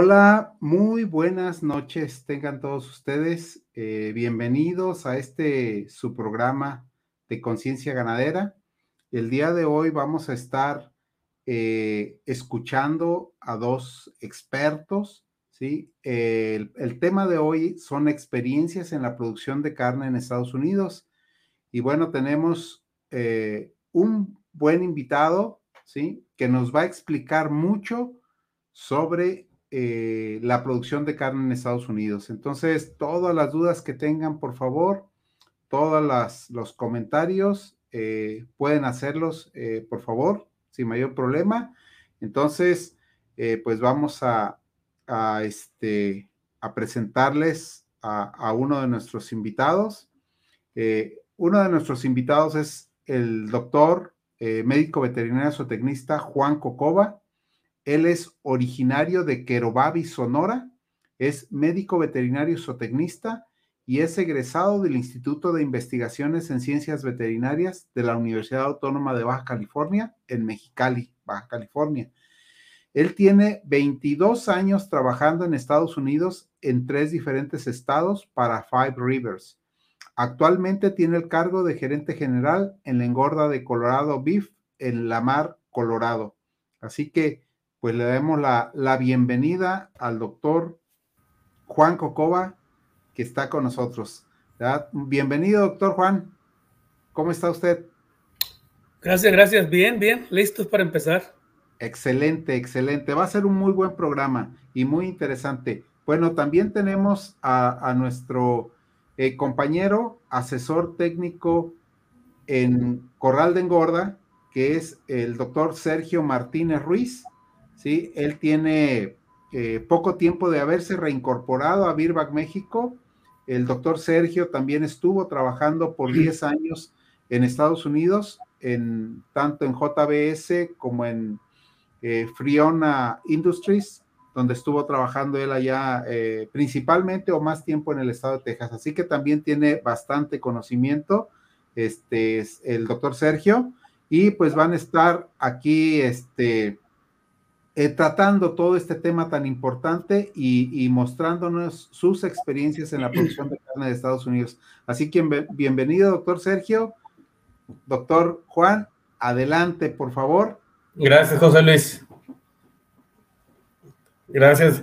Hola, muy buenas noches, tengan todos ustedes. Eh, bienvenidos a este su programa de conciencia ganadera. El día de hoy vamos a estar eh, escuchando a dos expertos, ¿sí? el, tema de hoy son experiencias en la producción de carne en Estados Unidos. Y bueno, tenemos eh, un buen invitado, ¿sí? Que nos va a explicar mucho sobre eh, la producción de carne en Estados Unidos. Entonces, todas las dudas que tengan, por favor, todos los comentarios, eh, pueden hacerlos, eh, por favor, sin mayor problema. Entonces, pues vamos a, este, a presentarles a, a, uno de nuestros invitados. uno de nuestros invitados es el doctor médico veterinario zootecnista Juan Cocoba. Él es originario de Querobabi, Sonora, es médico veterinario zootecnista y es egresado del Instituto de Investigaciones en Ciencias Veterinarias de la Universidad Autónoma de Baja California en Mexicali, Baja California. Él tiene 22 años trabajando en Estados Unidos en tres diferentes estados para Five Rivers. Actualmente tiene el cargo de gerente general en la engorda de Colorado Beef en Lamar, Colorado. Así que pues le damos la, bienvenida al doctor Juan Cocoba, que está con nosotros. Bienvenido, doctor Juan. ¿Cómo está usted? Gracias, gracias. Bien, bien. Listos para empezar. Excelente, excelente. Va a ser un muy buen programa y muy interesante. Bueno, también tenemos a, nuestro eh, compañero, asesor técnico en Corral de Engorda, que es el doctor Sergio Martínez Ruiz. ¿Sí? Él tiene eh, poco tiempo de haberse reincorporado a Birback México. El doctor Sergio también estuvo trabajando por 10 años en Estados Unidos, en, tanto en JBS como en eh, Friona Industries, donde estuvo trabajando él allá eh, principalmente o más tiempo en el estado de Texas. Así que también tiene bastante conocimiento este, el doctor Sergio. Y pues van a estar aquí este, eh, tratando todo este tema tan importante y, mostrándonos sus experiencias en la producción de carne de Estados Unidos. Así que bienvenido, doctor Sergio. Doctor Juan, adelante, por favor. Gracias, José Luis. Gracias.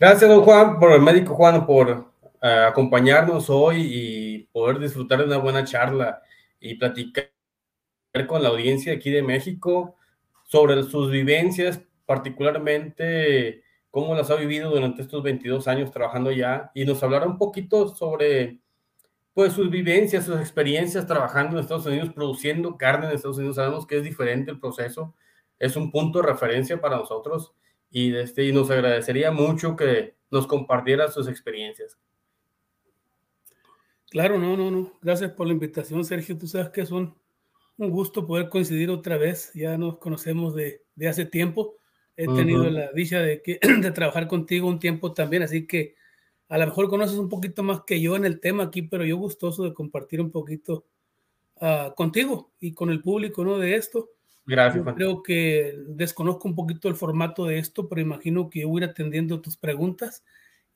Gracias, don Juan, por el médico Juan, por eh, acompañarnos hoy y poder disfrutar de una buena charla y platicar con la audiencia aquí de México sobre sus vivencias particularmente cómo las ha vivido durante estos 22 años trabajando ya y nos hablará un poquito sobre pues sus vivencias, sus experiencias trabajando en Estados Unidos, produciendo carne en Estados Unidos. Sabemos que es diferente el proceso, es un punto de referencia para nosotros y, este, y nos agradecería mucho que nos compartiera sus experiencias. Claro, no, no, no. Gracias por la invitación, Sergio. Tú sabes que es un, un gusto poder coincidir otra vez. Ya nos conocemos de, de hace tiempo He tenido la dicha de, que, de trabajar contigo un tiempo también, así que a lo mejor conoces un poquito más que yo en el tema aquí, pero yo gustoso de compartir un poquito uh, contigo y con el público, ¿no? De esto. Gracias. creo que desconozco un poquito el formato de esto, pero imagino que voy a ir atendiendo tus preguntas.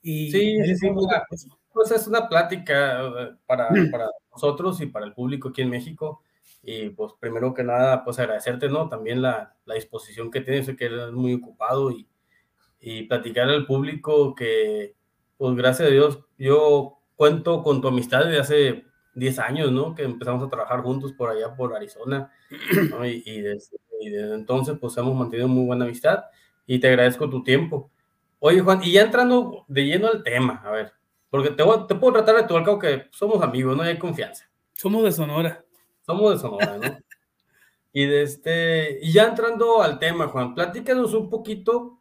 Y sí, sí, sí pues es una plática eh, para, para nosotros y para el público aquí en México y pues primero que nada, pues agradecerte, ¿no? También la, la disposición que tienes, que eres muy ocupado y, y platicar al público que, pues gracias a Dios, yo cuento con tu amistad desde hace 10 años, ¿no? Que empezamos a trabajar juntos por allá, por Arizona, ¿no? y, y, desde, y, desde, entonces, pues hemos mantenido muy buena amistad y te agradezco tu tiempo. Oye, Juan, y ya entrando de lleno al tema, a ver, porque te, te puedo tratar de tu algo que somos amigos, ¿no? Y hay confianza. Somos de Sonora. Somos de Sonora, ¿no? y, de este, y ya entrando al tema, Juan, platícanos un poquito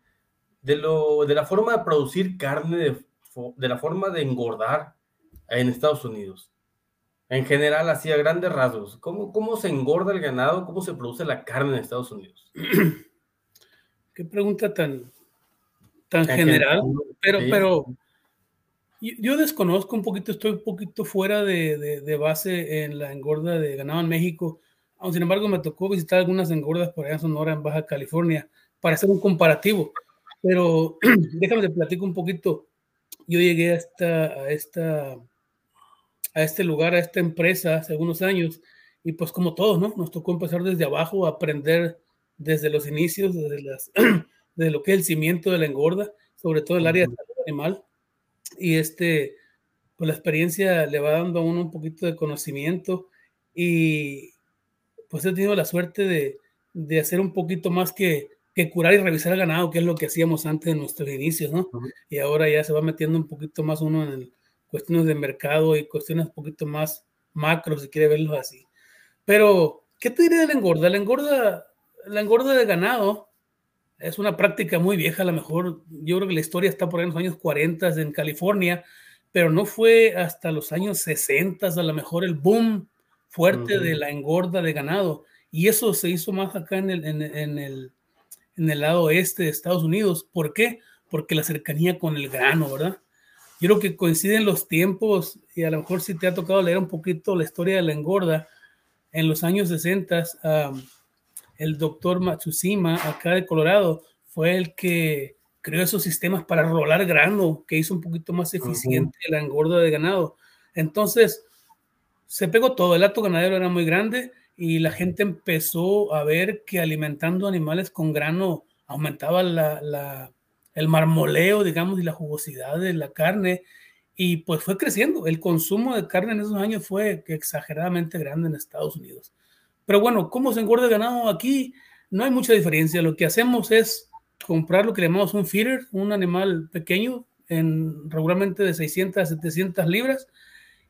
de, lo, de la forma de producir carne, de, de la forma de engordar en Estados Unidos. En general, así a grandes rasgos, ¿cómo, ¿cómo se engorda el ganado? ¿Cómo se produce la carne en Estados Unidos? Qué pregunta tan, tan general, pero, pero yo desconozco un poquito, estoy un poquito fuera de, de, base en la engorda de ganado en México. Aún sin embargo, me tocó visitar algunas engordas por allá en Sonora, en Baja California, para hacer un comparativo. Pero déjame te platico un poquito. Yo llegué a esta, a esta, a este lugar, a esta empresa hace algunos años, y pues como todos, ¿no? Nos tocó empezar desde abajo, aprender desde los inicios, desde, las, de lo que es el cimiento de la engorda, sobre todo el área de salud animal. Y este, pues la experiencia le va dando a uno un poquito de conocimiento y pues he tenido la suerte de, de hacer un poquito más que, que curar y revisar el ganado, que es lo que hacíamos antes de nuestros inicios, ¿no? Y ahora ya se va metiendo un poquito más uno en cuestiones de mercado y cuestiones un poquito más macro, si quiere verlo así. Pero, ¿qué te diré de la engorda? La engorda, la engorda de ganado es una práctica muy vieja, a lo mejor yo creo que la historia está por ahí en los años 40 en California, pero no fue hasta los años 60 a lo mejor el boom fuerte de la engorda de ganado. Y eso se hizo más acá en el, en, el, en el lado oeste de Estados Unidos. ¿Por qué? Porque la cercanía con el grano, ¿verdad? Yo creo que coinciden los tiempos y a lo mejor si te ha tocado leer un poquito la historia de la engorda, en los años 60, el doctor Matsushima, acá de Colorado, fue el que creó esos sistemas para rolar grano, que hizo un poquito más eficiente la engorda de ganado. Entonces, se pegó todo, el acto ganadero era muy grande y la gente empezó a ver que alimentando animales con grano aumentaba la, el marmoleo, digamos, y la jugosidad de la carne. Y pues fue creciendo. El consumo de carne en esos años fue exageradamente grande en Estados Unidos. Pero bueno, ¿cómo se engorda el ganado aquí? No hay mucha diferencia. Lo que hacemos es comprar lo que llamamos un feeder, un animal pequeño, en regularmente de 600 a 700 libras,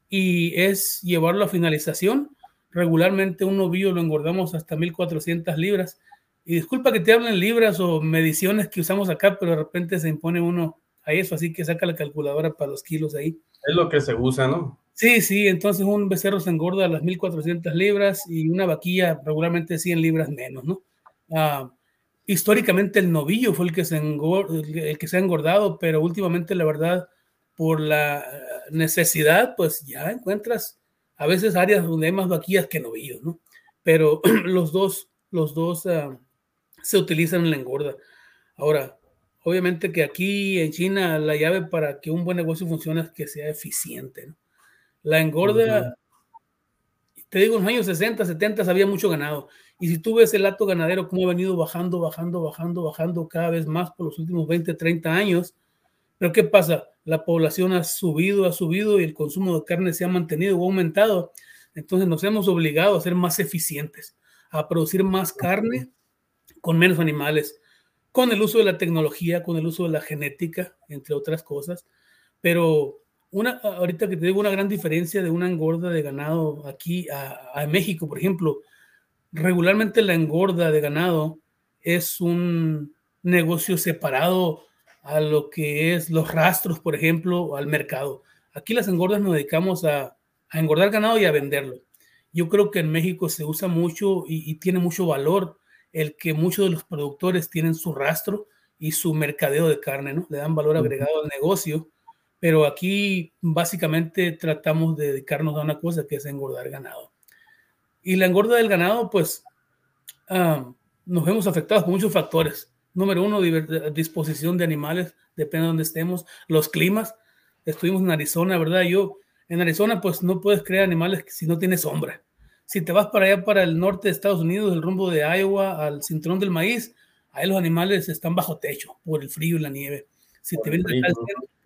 y es llevarlo a finalización. Regularmente un novillo lo engordamos hasta 1400 libras. Y disculpa que te hablen libras o mediciones que usamos acá, pero de repente se impone uno a eso, así que saca la calculadora para los kilos ahí. Es lo que se usa, ¿no? Sí, sí, entonces un becerro se engorda a las 1400 libras y una vaquilla regularmente 100 libras menos, ¿no? Ah, históricamente el novillo fue el que, se el que se ha engordado, pero últimamente la verdad por la necesidad, pues ya encuentras a veces áreas donde hay más vaquillas que novillos, ¿no? Pero los dos, los dos uh, se utilizan en la engorda. Ahora, obviamente que aquí en China la llave para que un buen negocio funcione es que sea eficiente, ¿no? La engorda, te digo, en los años 60, 70 había mucho ganado. Y si tú ves el lato ganadero, cómo ha venido bajando, bajando, bajando, bajando cada vez más por los últimos 20, 30 años, pero ¿qué pasa? La población ha subido, ha subido y el consumo de carne se ha mantenido o aumentado. Entonces nos hemos obligado a ser más eficientes, a producir más carne con menos animales, con el uso de la tecnología, con el uso de la genética, entre otras cosas. Pero una, ahorita que te digo una gran diferencia de una engorda de ganado aquí a, a México, por ejemplo, regularmente la engorda de ganado es un negocio separado a lo que es los rastros, por ejemplo, al mercado. Aquí las engordas nos dedicamos a, engordar ganado y a venderlo. Yo creo que en México se usa mucho y, tiene mucho valor el que muchos de los productores tienen su rastro y su mercadeo de carne, ¿no? Le dan valor agregado al negocio, pero aquí básicamente tratamos de dedicarnos a una cosa que es engordar ganado. Y la engorda del ganado, pues, nos vemos afectados por muchos factores Número uno, disposición de animales, depende de donde estemos. Los climas. Estuvimos en Arizona, ¿verdad? Yo, en Arizona, pues no puedes crear animales si no tienes sombra. Si te vas para allá, para el norte de Estados Unidos, el rumbo de Iowa al cinturón del maíz, ahí los animales están bajo techo por el frío y la nieve. Si te vienes de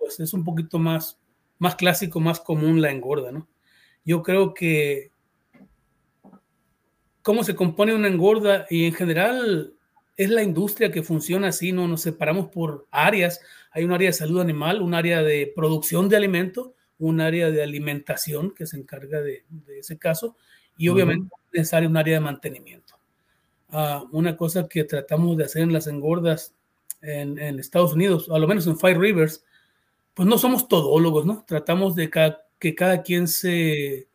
pues es un poquito más, más clásico, más común la engorda, ¿no? Yo creo que cómo se compone una engorda y en general es la industria que funciona así, no nos separamos por áreas. Hay un área de salud animal, un área de producción de alimento, un área de alimentación que se encarga de, ese caso y obviamente es necesario un área de mantenimiento. Ah, una cosa que tratamos de hacer en las engordas en, Estados Unidos, a lo menos en Five Rivers, pues no somos todólogos, ¿no? Tratamos de que cada quien se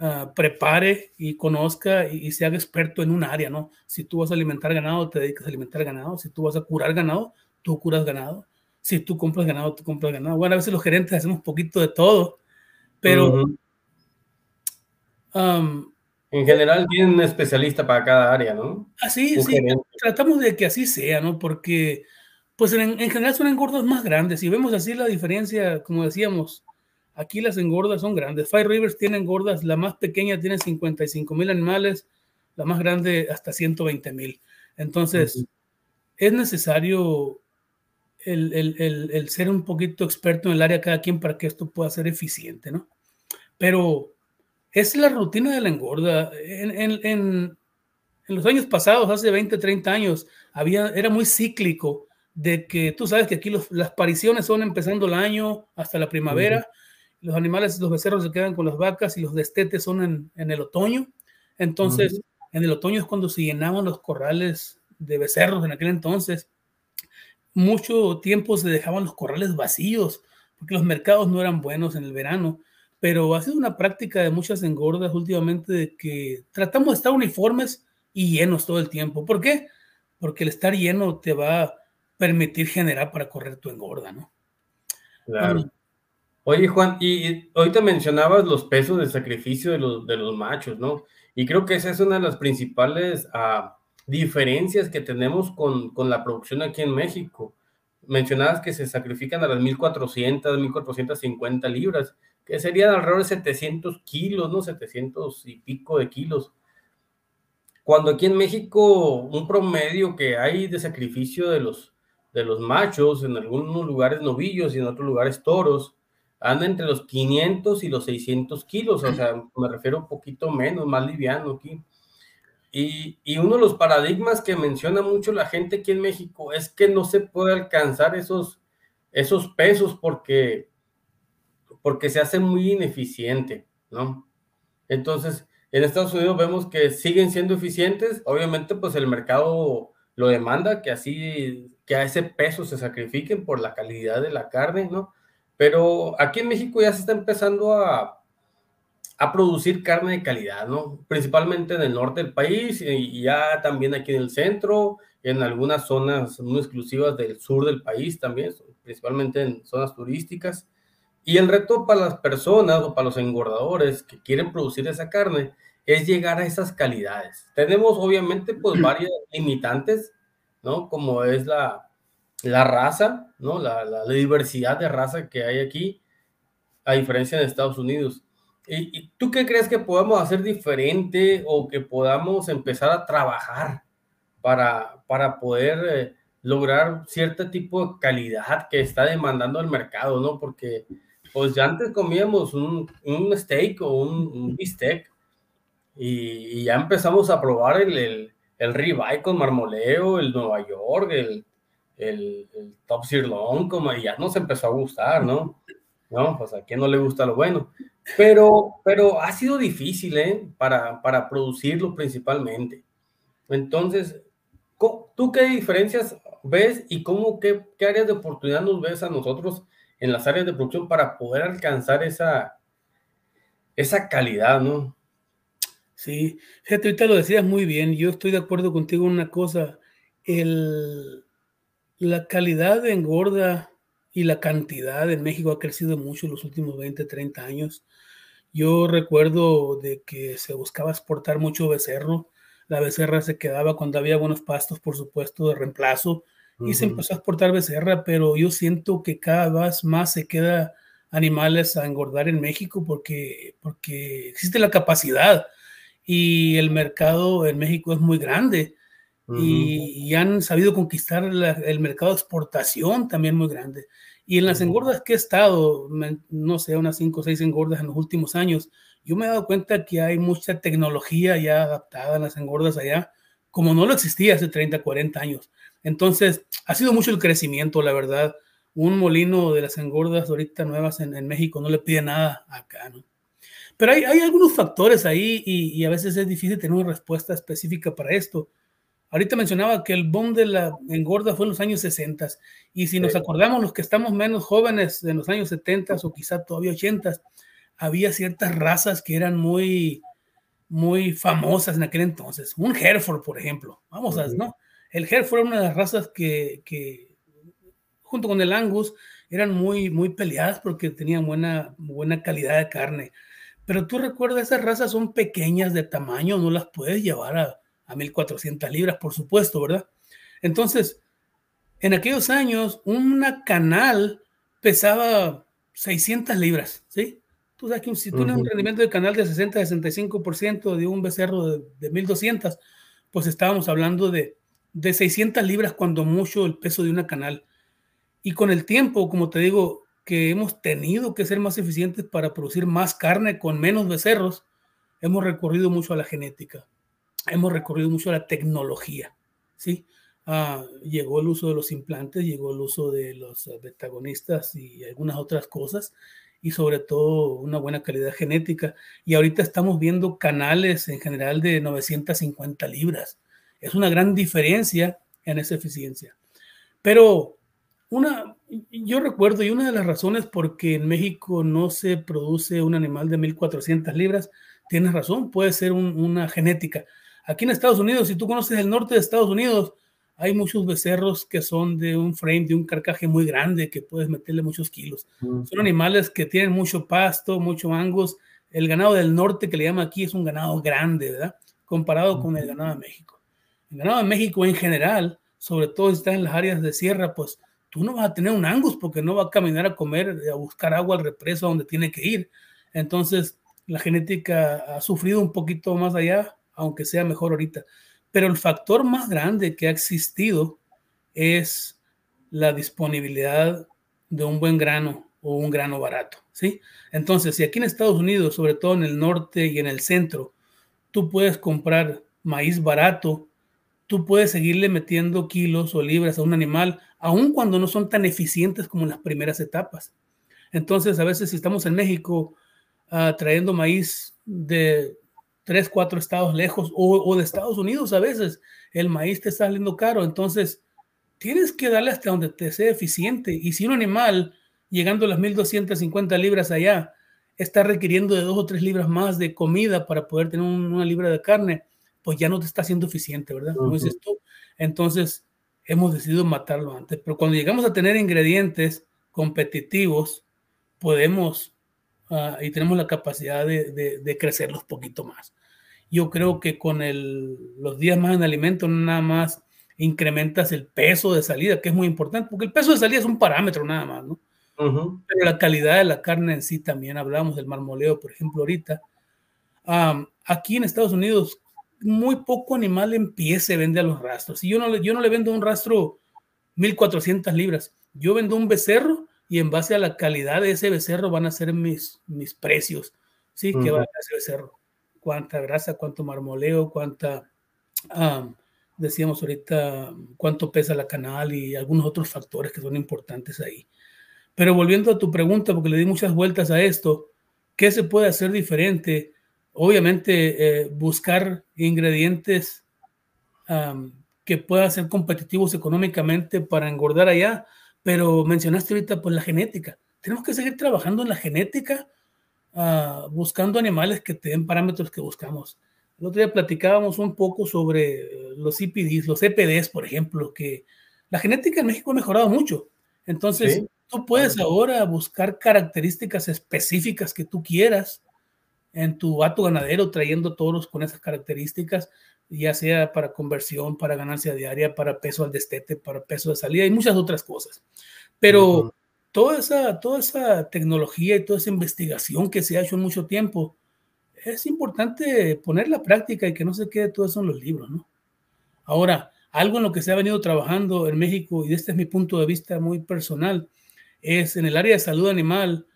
Ah, prepare y conozca y, se haga experto en un área, ¿no? Si tú vas a alimentar ganado, te dedicas a alimentar ganado. Si tú vas a curar ganado, tú curas ganado. Si tú compras ganado, tú compras ganado. Bueno, a veces los gerentes hacemos poquito de todo, pero... en general tienen un especialista para cada área, ¿no? Así, sí, tratamos de que así sea, ¿no? Porque pues en, general son engordas más grandes. Y vemos así la diferencia, como decíamos, aquí las engordas son grandes. Five Rivers tiene engordas, la más pequeña tiene 55 mil animales, la más grande hasta 120 mil. Entonces, es necesario el, el, el, ser un poquito experto en el área cada quien para que esto pueda ser eficiente, ¿no? Pero es la rutina de la engorda. En, en, en, los años pasados, hace 20, 30 años, había, era muy cíclico de que tú sabes que aquí las pariciones son empezando el año hasta la primavera, los animales, los becerros se quedan con las vacas y los destetes son en, en el otoño. Entonces, en el otoño es cuando se llenaban los corrales de becerros en aquel entonces. Mucho tiempo se dejaban los corrales vacíos porque los mercados no eran buenos en el verano. Pero ha sido una práctica de muchas engordas últimamente de que tratamos de estar uniformes y llenos todo el tiempo. ¿Por qué? Porque el estar lleno te va permitir generar para correr tu engorda, ¿no? Claro. Oye, Juan, y, hoy te mencionabas los pesos de sacrificio de los, de los machos, ¿no? Y creo que esa es una de las principales ah, diferencias que tenemos con, con, la producción aquí en México. Mencionabas que se sacrifican a las 1400, 1450 libras, que serían alrededor de 700 kilos, ¿no? 700 y pico de kilos. Cuando aquí en México un promedio que hay de sacrificio de los, de los machos, en algunos lugares novillos y en otros lugares toros, anda entre los 500 y los 600 kilos, o sea, me refiero un poquito menos, más liviano aquí. Y, y, uno de los paradigmas que menciona mucho la gente aquí en México es que no se puede alcanzar esos, esos pesos porque, porque se hace muy ineficiente, ¿no? Entonces, en Estados Unidos vemos que siguen siendo eficientes, obviamente pues el mercado lo demanda, que así, que a ese peso se sacrifiquen por la calidad de la carne, ¿no? Pero aquí en México ya se está empezando a, a producir carne de calidad, ¿no? Principalmente en el norte del país y ya también aquí en el centro, en algunas zonas muy exclusivas del sur del país también, principalmente en zonas turísticas. Y el reto para las personas o para los engordadores que quieren producir esa carne es llegar a esas calidades. Tenemos obviamente pues varias limitantes, ¿no? Como es la, la raza, ¿no? La, la, diversidad de raza que hay aquí, a diferencia de Estados Unidos. ¿Y, tú qué crees que podamos hacer diferente o que podamos empezar a trabajar para, para poder eh, lograr cierto tipo de calidad que está demandando el mercado, ¿no? Porque pues ya antes comíamos un, un steak o un, bistec y, ya empezamos a probar el, el ribeye con marmoleo, el Nueva York, el, el, top sirloin, como y ya nos empezó a gustar, ¿no? No, pues a quién no le gusta lo bueno. Pero, pero ha sido difícil, ¿eh? Para, para producirlo principalmente. Entonces, ¿tú qué diferencias ves y cómo, qué, qué áreas de oportunidad nos ves a nosotros en las áreas de producción para poder alcanzar esa, esa calidad, ¿no? Sí, fíjate, ahorita lo decías muy bien, yo estoy de acuerdo contigo en una cosa, el, la calidad de engorda y la cantidad en México ha crecido mucho en los últimos 20, 30 años. Yo recuerdo de que se buscaba exportar mucho becerro, la becerra se quedaba cuando había buenos pastos, por supuesto, de reemplazo, y se empezó a exportar becerra, pero yo siento que cada vez más se queda animales a engordar en México porque, porque existe la capacidad y el mercado en México es muy grande y, han sabido conquistar el mercado de exportación también muy grande. Y en las engordas que he estado, no sé, unas 5 o 6 engordas en los últimos años, yo me he dado cuenta que hay mucha tecnología ya adaptada a las engordas allá, como no lo existía hace 30, 40 años. Entonces, ha sido mucho el crecimiento, la verdad. Un molino de las engordas ahorita nuevas en, México no le pide nada acá, ¿no? Pero hay, hay algunos factores ahí y, y, a veces es difícil tener una respuesta específica para esto. Ahorita mencionaba que el boom de la engorda fue en los años 60 y si nos acordamos los que estamos menos jóvenes de los años 70 o quizá todavía 80, había ciertas razas que eran muy, muy famosas en aquel entonces. Un Hereford, por ejemplo. Vamos a, ¿no? El Hereford era una de las razas que, que, junto con el Angus, eran muy, muy peleadas porque tenían buena, buena calidad de carne. Pero tú recuerdas, esas razas son pequeñas de tamaño, no las puedes llevar a, a 1400 libras, por supuesto, ¿verdad? Entonces, en aquellos años, una canal pesaba 600 libras, ¿sí? Tú sabes que si tú tienes un rendimiento de canal de 60-65% de un becerro de, de 1200, pues estábamos hablando de, de 600 libras cuando mucho el peso de una canal. Y con el tiempo, como te digo, que hemos tenido que ser más eficientes para producir más carne con menos becerros, hemos recurrido mucho a la genética, hemos recurrido mucho a la tecnología, ¿sí? Ah, llegó el uso de los implantes, llegó el uso de los betagonistas y algunas otras cosas, y sobre todo una buena calidad genética. Y ahorita estamos viendo canales en general de 950 libras. Es una gran diferencia en esa eficiencia. Pero una, yo recuerdo, y una de las razones por que en México no se produce un animal de 1400 libras, tienes razón, puede ser una genética. Aquí en Estados Unidos, si tú conoces el norte de Estados Unidos, hay muchos becerros que son de un frame, de un carcaje muy grande, que puedes meterle muchos kilos. Son animales que tienen mucho pasto, mucho angus. El ganado del norte que le llama aquí es un ganado grande, ¿verdad? Comparado con el ganado de México. El ganado de México en general, sobre todo si está en las áreas de sierra, pues tú no vas a tener un angus porque no va a caminar a comer, a buscar agua al represo donde tiene que ir. Entonces, la genética ha sufrido un poquito más allá, aunque sea mejor ahorita. Pero el factor más grande que ha existido es la disponibilidad de un buen grano o un grano barato, ¿sí? Entonces, si aquí en Estados Unidos, sobre todo en el norte y en el centro, tú puedes comprar maíz barato, tú puedes seguirle metiendo kilos o libras a un animal, aun cuando no son tan eficientes como en las primeras etapas. Entonces, a veces si estamos en México uh, trayendo maíz de tres, cuatro estados lejos o, de Estados Unidos a veces, el maíz te está saliendo caro. Entonces, tienes que darle hasta donde te sea eficiente. Y si un animal, llegando a las 1250 libras allá, está requiriendo de dos o tres libras más de comida para poder tener una libra de carne, pues ya no te está siendo eficiente, ¿verdad? Como dices tú. Entonces, hemos decidido matarlo antes. Pero cuando llegamos a tener ingredientes competitivos, podemos uh, y tenemos la capacidad de, de, de crecerlos poquito más yo creo que con el, los días más en alimento nada más incrementas el peso de salida, que es muy importante, porque el peso de salida es un parámetro nada más, ¿no? Pero la calidad de la carne en sí también, hablamos del marmoleo, por ejemplo, ahorita. aquí en Estados Unidos, muy poco animal en pie se vende a los rastros. Y yo no, yo no le vendo un rastro 1400 libras, yo vendo un becerro y en base a la calidad de ese becerro van a ser mis, mis precios, ¿sí? Que va a ser ese becerro cuánta grasa, cuánto marmoleo, cuánta, decíamos ahorita, cuánto pesa la canal y algunos otros factores que son importantes ahí. Pero volviendo a tu pregunta, porque le di muchas vueltas a esto, ¿qué se puede hacer diferente? Obviamente, eh, buscar ingredientes que puedan ser competitivos económicamente para engordar allá, pero mencionaste ahorita pues la genética. Tenemos que seguir trabajando en la genética uh, buscando animales que te den parámetros que buscamos. El otro día platicábamos un poco sobre los IPDs, los EPDs, por ejemplo, que la genética en México ha mejorado mucho. Entonces, ¿Sí? tú puedes ahora buscar características específicas que tú quieras en tu vato ganadero, trayendo toros con esas características, ya sea para conversión, para ganancia diaria, para peso al destete, para peso de salida y muchas otras cosas. Pero uh -huh toda esa, toda esa tecnología y toda esa investigación que se ha hecho en mucho tiempo, es importante ponerla práctica y que no se quede todo eso en los libros, ¿no? Ahora, algo en lo que se ha venido trabajando en México, y este es mi punto de vista muy personal, es en el área de salud animal,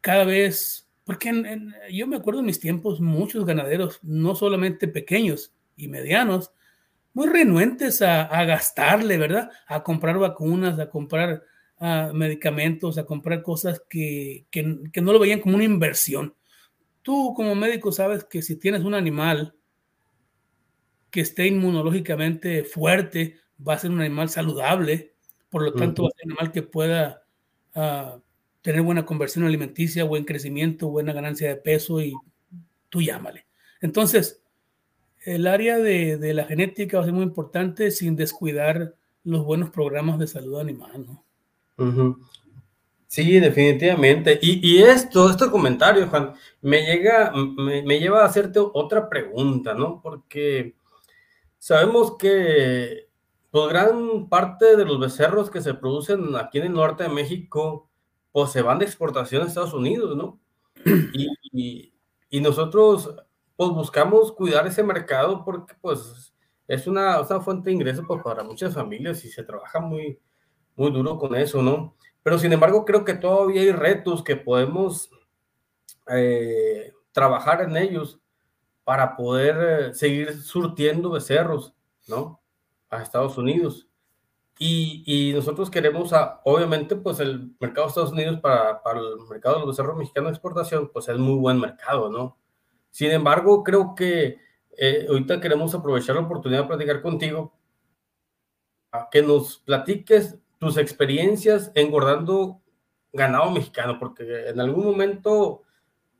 cada vez, porque en, en, yo me acuerdo en mis tiempos, muchos ganaderos, no solamente pequeños y medianos, muy renuentes a, a gastarle, ¿verdad? A comprar vacunas, a comprar a medicamentos, a comprar cosas que, que, que, no lo veían como una inversión. Tú como médico sabes que si tienes un animal que esté inmunológicamente fuerte, va a ser un animal saludable, por lo tanto uh -huh. va a ser un animal que pueda uh, tener buena conversión alimenticia, buen crecimiento, buena ganancia de peso y tú llámale. Entonces, el área de, de la genética va a ser muy importante sin descuidar los buenos programas de salud animal, ¿no? Sí, definitivamente. Y, y, esto, este comentario, Juan, me llega, me, me, lleva a hacerte otra pregunta, ¿no? Porque sabemos que pues gran parte de los becerros que se producen aquí en el norte de México, pues se van de exportación a Estados Unidos, ¿no? Y, y, nosotros, pues buscamos cuidar ese mercado porque, pues, es una, una fuente de ingreso pues, para muchas familias y se trabaja muy, muy duro con eso, ¿no? Pero sin embargo, creo que todavía hay retos que podemos eh, trabajar en ellos para poder eh, seguir surtiendo becerros, ¿no? A Estados Unidos. Y, y nosotros queremos, obviamente, pues el mercado de Estados Unidos para, para, el mercado de los becerros mexicanos de exportación, pues es muy buen mercado, ¿no? Sin embargo, creo que eh, ahorita queremos aprovechar la oportunidad de platicar contigo, a que nos platiques tus experiencias engordando ganado mexicano, porque en algún momento,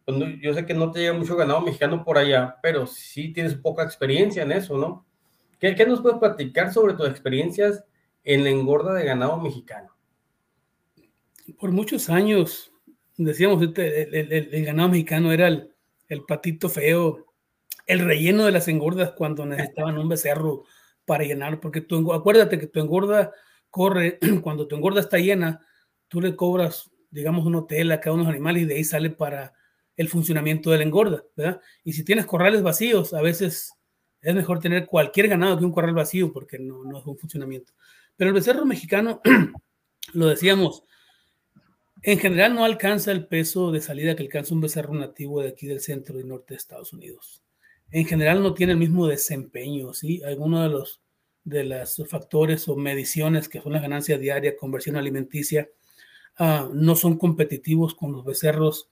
pues, yo sé que no te llega mucho ganado mexicano por allá, pero sí tienes poca experiencia en eso, ¿no? ¿Qué, qué nos puedes platicar sobre tus experiencias en la engorda de ganado mexicano? Por muchos años, decíamos, el, el, el ganado mexicano era el, patito feo, el relleno de las engordas cuando necesitaban un becerro para llenar, porque tú, acuérdate que tu engorda corre, cuando tu engorda está llena, tú le cobras, digamos, un hotel a cada uno de los animales y de ahí sale para el funcionamiento de la engorda, ¿verdad? Y si tienes corrales vacíos, a veces es mejor tener cualquier ganado que un corral vacío porque no es un funcionamiento. Pero el becerro mexicano, lo decíamos, en general no alcanza el peso de salida que alcanza un becerro nativo de aquí del centro y norte de Estados Unidos en general no tiene el mismo desempeño, ¿sí? Algunos de los de los factores o mediciones que son la ganancia diaria, conversión alimenticia, uh, no son competitivos con los becerros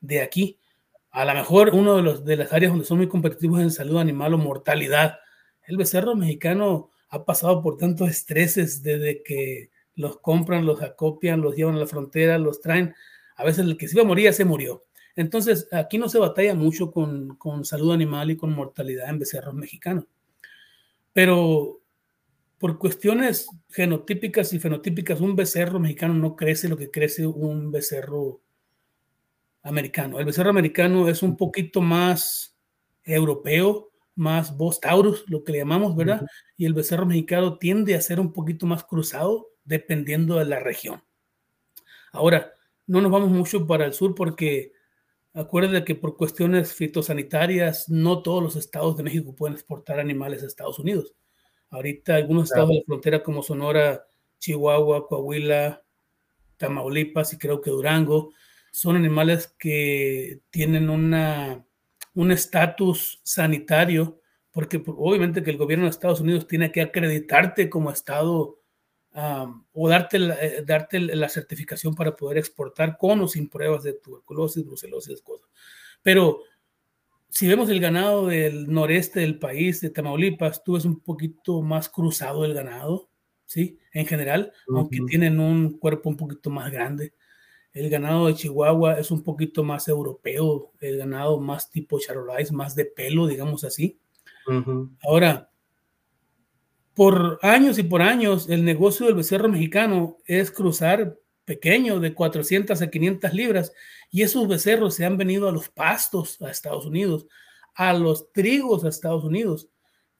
de aquí. A lo mejor uno de, los, de las áreas donde son muy competitivos en salud animal o mortalidad. El becerro mexicano ha pasado por tantos estreses desde que los compran, los acopian, los llevan a la frontera, los traen. A veces el que se iba a morir ya se murió. Entonces, aquí no se batalla mucho con, con salud animal y con mortalidad en becerros mexicanos. Pero por cuestiones genotípicas y fenotípicas, un becerro mexicano no crece lo que crece un becerro americano. El becerro americano es un poquito más europeo, más Bos Taurus, lo que le llamamos, ¿verdad? Y el becerro mexicano tiende a ser un poquito más cruzado dependiendo de la región. Ahora, no nos vamos mucho para el sur porque Acuérdate que por cuestiones fitosanitarias no todos los estados de México pueden exportar animales a Estados Unidos. Ahorita algunos estados de la frontera como Sonora, Chihuahua, Coahuila, Tamaulipas y creo que Durango son animales que tienen una, un estatus sanitario porque obviamente que el gobierno de Estados Unidos tiene que acreditarte como estado o darte la, eh, darte la certificación para poder exportar con o sin pruebas de tuberculosis, brucelosis, cosas. Pero si vemos el ganado del noreste del país, de Tamaulipas, tú ves un poquito más cruzado el ganado, ¿sí? En general, aunque tienen un cuerpo un poquito más grande. El ganado de Chihuahua es un poquito más europeo, el ganado más tipo charolais, más de pelo, digamos así. Ahora, por años y por años, el negocio del becerro mexicano es cruzar pequeño de 400 a 500 libras y esos becerros se han venido a los pastos a Estados Unidos, a los trigos a Estados Unidos.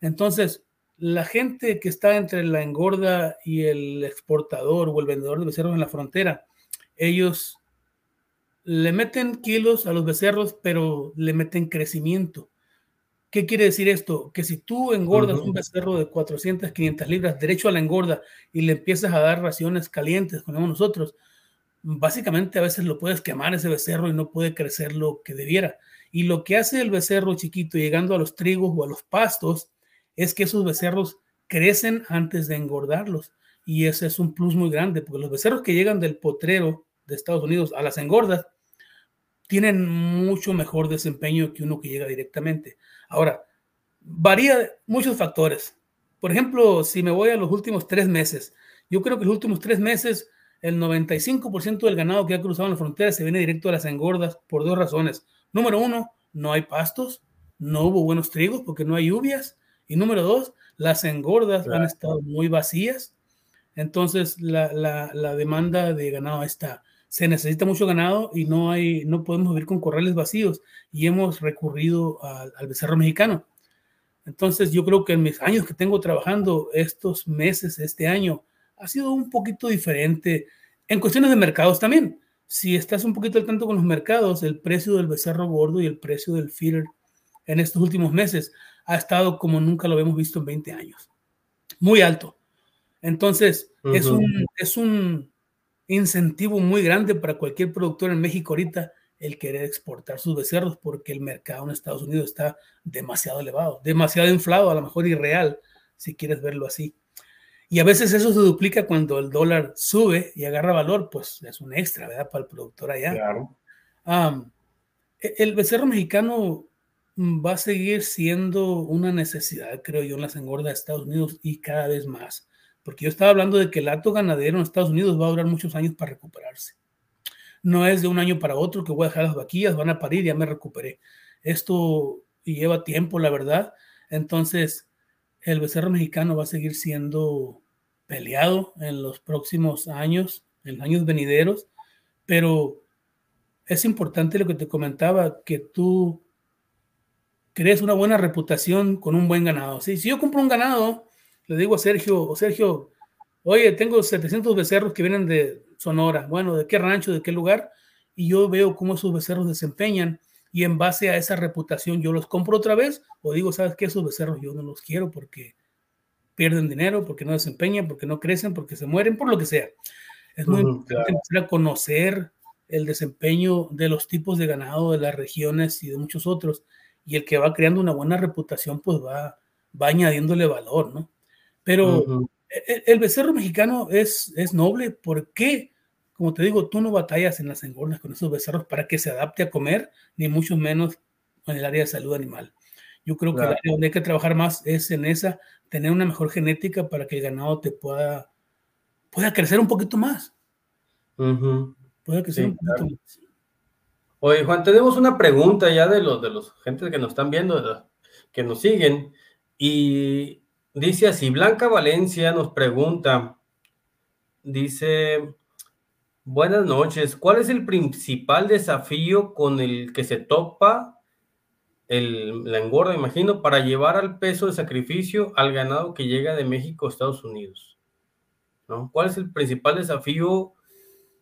Entonces, la gente que está entre la engorda y el exportador o el vendedor de becerros en la frontera, ellos le meten kilos a los becerros, pero le meten crecimiento. ¿Qué quiere decir esto? Que si tú engordas un becerro de 400, 500 libras derecho a la engorda y le empiezas a dar raciones calientes, como nosotros, básicamente a veces lo puedes quemar ese becerro y no puede crecer lo que debiera. Y lo que hace el becerro chiquito llegando a los trigos o a los pastos es que esos becerros crecen antes de engordarlos. Y ese es un plus muy grande, porque los becerros que llegan del potrero de Estados Unidos a las engordas tienen mucho mejor desempeño que uno que llega directamente. Ahora, varía muchos factores. Por ejemplo, si me voy a los últimos tres meses, yo creo que los últimos tres meses, el 95% del ganado que ha cruzado la frontera se viene directo a las engordas por dos razones. Número uno, no hay pastos, no hubo buenos trigos porque no hay lluvias. Y número dos, las engordas han estado muy vacías. Entonces, la, la demanda de ganado está se necesita mucho ganado y no hay, no podemos vivir con corrales vacíos y hemos recurrido al, becerro mexicano. Entonces yo creo que en mis años que tengo trabajando, estos meses, este año, ha sido un poquito diferente en cuestiones de mercados también. Si estás un poquito al tanto con los mercados, el precio del becerro gordo y el precio del feeder en estos últimos meses ha estado como nunca lo hemos visto en 20 años. Muy alto. Entonces, es, un, es un incentivo muy grande para cualquier productor en México ahorita el querer exportar sus becerros porque el mercado en Estados Unidos está demasiado elevado, demasiado inflado, a lo mejor irreal, si quieres verlo así. Y a veces eso se duplica cuando el dólar sube y agarra valor, pues es un extra, ¿verdad? Para el productor allá. Claro. E, el becerro mexicano va a seguir siendo una necesidad, creo yo, en las engordas de Estados Unidos y cada vez más. Porque yo estaba hablando de que el hato ganadero en Estados Unidos va a durar muchos años para recuperarse. No es de un año para otro que voy a dejar las vaquillas, van a parir, ya me recuperé. Esto lleva tiempo, la verdad. Entonces, el becerro mexicano va a seguir siendo peleado en los próximos años, en los años venideros, pero es importante lo que te comentaba, que tú crees una buena reputación con un buen ganado. Si yo compro un ganado, le digo a Sergio, o Sergio, oye, tengo 700 becerros que vienen de Sonora, bueno, ¿de qué rancho, de qué lugar? Y yo veo cómo esos becerros desempeñan y en base a esa reputación yo los compro otra vez o digo, ¿sabes qué? Esos becerros yo no los quiero porque pierden dinero, porque no desempeñan, porque no crecen, porque se mueren, por lo que sea. Es muy importante empezar a conocer el desempeño de los tipos de ganado de las regiones y de muchos otros. Y el que va creando una buena reputación, pues va, va añadiéndole valor, ¿no? Pero e, el, becerro mexicano es, es noble. ¿Por qué? Como te digo, tú no batallas en las engordas con esos becerros para que se adapte a comer, ni mucho menos en el área de salud animal. Yo creo que el área donde hay que trabajar más es en esa, tener una mejor genética para que el ganado te pueda, pueda crecer un poquito más. Pueda crecer un poquito más. Oye, Juan, tenemos una pregunta ya de los de los gente que nos están viendo, que nos siguen, y Dice así, Blanca Valencia nos pregunta, dice, buenas noches, ¿cuál es el principal desafío con el que se topa el, la engorda, imagino, para llevar al peso de sacrificio al ganado que llega de México a Estados Unidos? ¿No? ¿Cuál es el principal desafío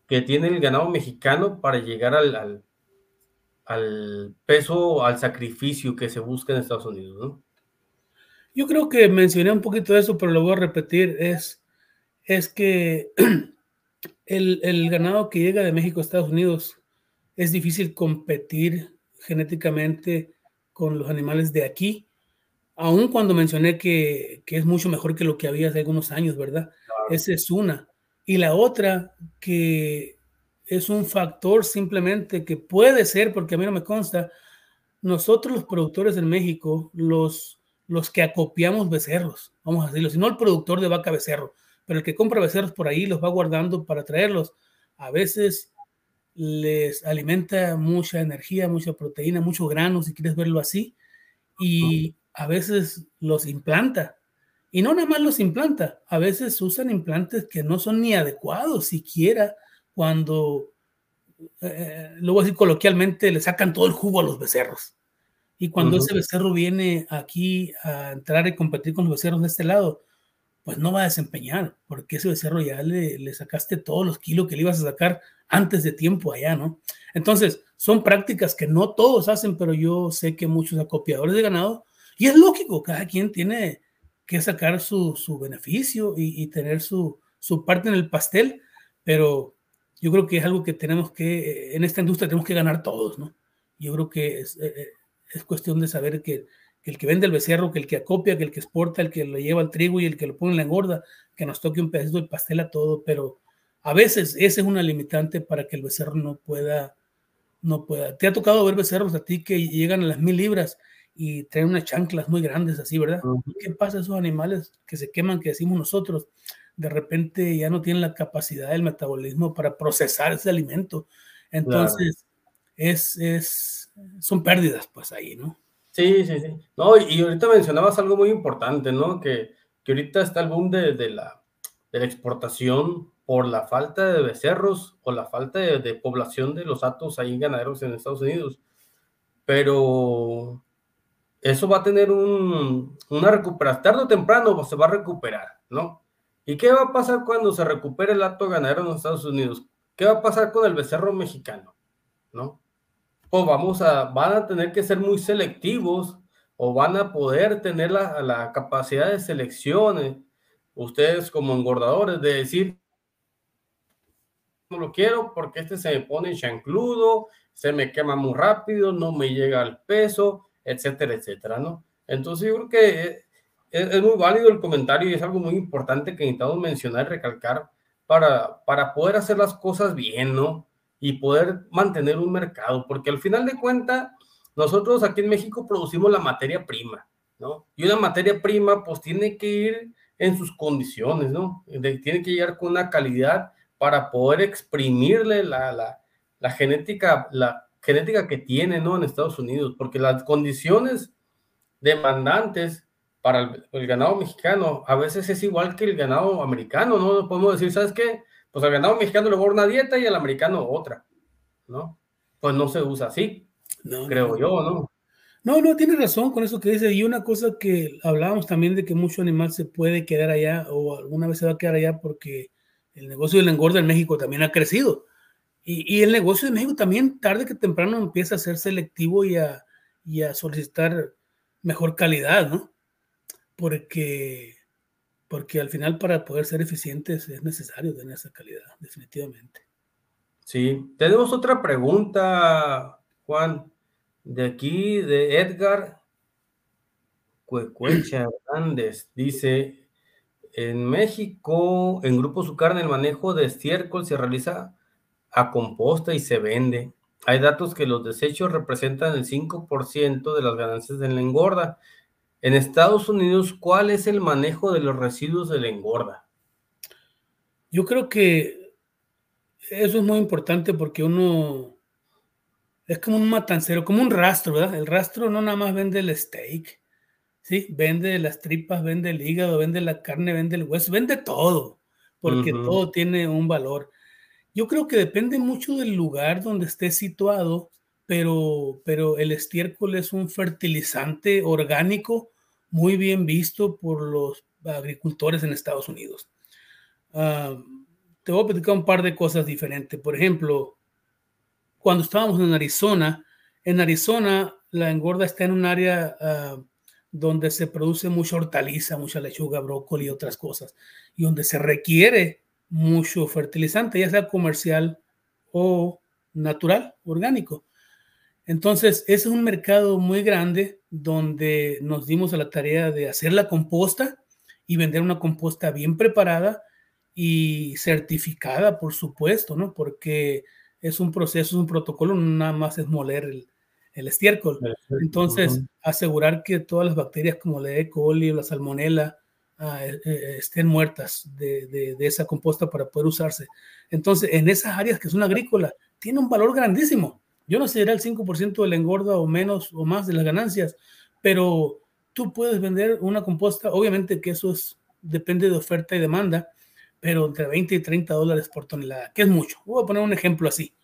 que tiene el ganado mexicano para llegar al, al, peso, al sacrificio que se busca en Estados Unidos? Yo creo que mencioné un poquito de eso, pero lo voy a repetir, es, es que el, el, ganado que llega de México a Estados Unidos es difícil competir genéticamente con los animales de aquí, aun cuando mencioné que, que es mucho mejor que lo que había hace algunos años, ¿verdad? Esa es una. Y la otra, que es un factor simplemente que puede ser, porque a mí no me consta, nosotros los productores en México, los los que acopiamos becerros, vamos a decirlo, si no el productor de vaca becerro, pero el que compra becerros por ahí los va guardando para traerlos, a veces les alimenta mucha energía, mucha proteína, mucho grano, si quieres verlo así, y a veces los implanta. Y no nada más los implanta, a veces usan implantes que no son ni adecuados siquiera cuando, eh, luego así coloquialmente, le sacan todo el jugo a los becerros. Y cuando ese becerro viene aquí a entrar y competir con los becerros de este lado, pues no va a desempeñar, porque ese becerro ya le, le, sacaste todos los kilos que le ibas a sacar antes de tiempo allá, ¿no? Entonces, son prácticas que no todos hacen, pero yo sé que muchos acopiadores de ganado, y es lógico, cada quien tiene que sacar su, su beneficio y, y, tener su, su parte en el pastel, pero yo creo que es algo que tenemos que, en esta industria tenemos que ganar todos, ¿no? Yo creo que es, eh, eh es cuestión de saber que, el que vende el becerro, que el que acopia, que el que exporta, el que lo lleva al trigo y el que lo pone en la engorda, que nos toque un pedacito del pastel a todo, pero a veces esa es una limitante para que el becerro no pueda, no pueda. Te ha tocado ver becerros a ti que llegan a las mil libras y traen unas chanclas muy grandes así, ¿verdad? ¿Qué pasa a esos animales que se queman, que decimos nosotros? De repente ya no tienen la capacidad del metabolismo para procesar ese alimento. Entonces, es, es, son pérdidas, pues ahí, ¿no? Sí, sí, sí. No, y ahorita mencionabas algo muy importante, ¿no? Que, que ahorita está el boom de, de, la, de la exportación por la falta de becerros o la falta de, población de los atos ahí ganaderos en Estados Unidos. Pero eso va a tener un, una recuperación, tarde o temprano se va a recuperar, ¿no? ¿Y qué va a pasar cuando se recupere el acto ganadero en Estados Unidos? ¿Qué va a pasar con el becerro mexicano? ¿No? O vamos a, van a tener que ser muy selectivos o van a poder tener la, la capacidad de selección, ustedes como engordadores, de decir, no lo quiero porque este se me pone chancludo, se me quema muy rápido, no me llega al peso, etcétera, etcétera, ¿no? Entonces yo creo que es, muy válido el comentario y es algo muy importante que necesitamos mencionar y recalcar para, para poder hacer las cosas bien, ¿no? Y poder mantener un mercado, porque al final de cuentas, nosotros aquí en México producimos la materia prima, ¿no? Y una materia prima pues tiene que ir en sus condiciones, ¿no? tiene que llegar con una calidad para poder exprimirle la, la, la genética, la, genética que tiene, ¿no? En Estados Unidos, porque las condiciones demandantes para el, ganado mexicano a veces es igual que el ganado americano, ¿no? Podemos decir, ¿sabes qué? Pues al ganado mexicano le va una dieta y al americano otra, ¿no? Pues no se usa así, no, creo yo, ¿no? No, no, tiene razón con eso que dice. Y una cosa que hablábamos también de que mucho animal se puede quedar allá o alguna vez se va a quedar allá porque el negocio del engorda en México también ha crecido. Y, el negocio de México también tarde que temprano empieza a ser selectivo y a, y a solicitar mejor calidad, ¿no? Porque, porque al final para poder ser eficientes es necesario tener esa calidad, definitivamente. Sí, tenemos otra pregunta, Juan, de aquí, de Edgar Cuecuecha Hernández. Dice, en México, en Grupo Su Carne, el manejo de estiércol se realiza a composta y se vende. Hay datos que los desechos representan el 5% de las ganancias de la engorda. En Estados Unidos, ¿cuál es el manejo de los residuos de la engorda? Yo creo que eso es muy importante porque uno es como un matancero, como un rastro, ¿verdad? El rastro no nada más vende el steak, ¿sí? Vende las tripas, vende el hígado, vende la carne, vende el hueso, vende todo, porque todo tiene un valor. Yo creo que depende mucho del lugar donde esté situado, pero, pero el estiércol es un fertilizante orgánico muy bien visto por los agricultores en Estados Unidos. Ah, te voy a platicar un par de cosas diferentes. Por ejemplo, cuando estábamos en Arizona, en Arizona la engorda está en un área ah, donde se produce mucha hortaliza, mucha lechuga, brócoli y otras cosas, y donde se requiere mucho fertilizante, ya sea comercial o natural, orgánico. Entonces, es un mercado muy grande donde nos dimos a la tarea de hacer la composta y vender una composta bien preparada y certificada, por supuesto, ¿no? Porque es un proceso, es un protocolo, no nada más es moler el, el estiércol. Entonces, asegurar que todas las bacterias como la E. coli o la salmonella Ah, eh, eh, estén muertas de, esa composta para poder usarse. Entonces, en esas áreas que son agrícolas, tiene un valor grandísimo. Yo no sé, era el 5% de la engorda o menos o más de las ganancias, pero tú puedes vender una composta, obviamente que eso es, depende de oferta y demanda, pero entre 20 y 30 dólares por tonelada, que es mucho. Voy a poner un ejemplo así.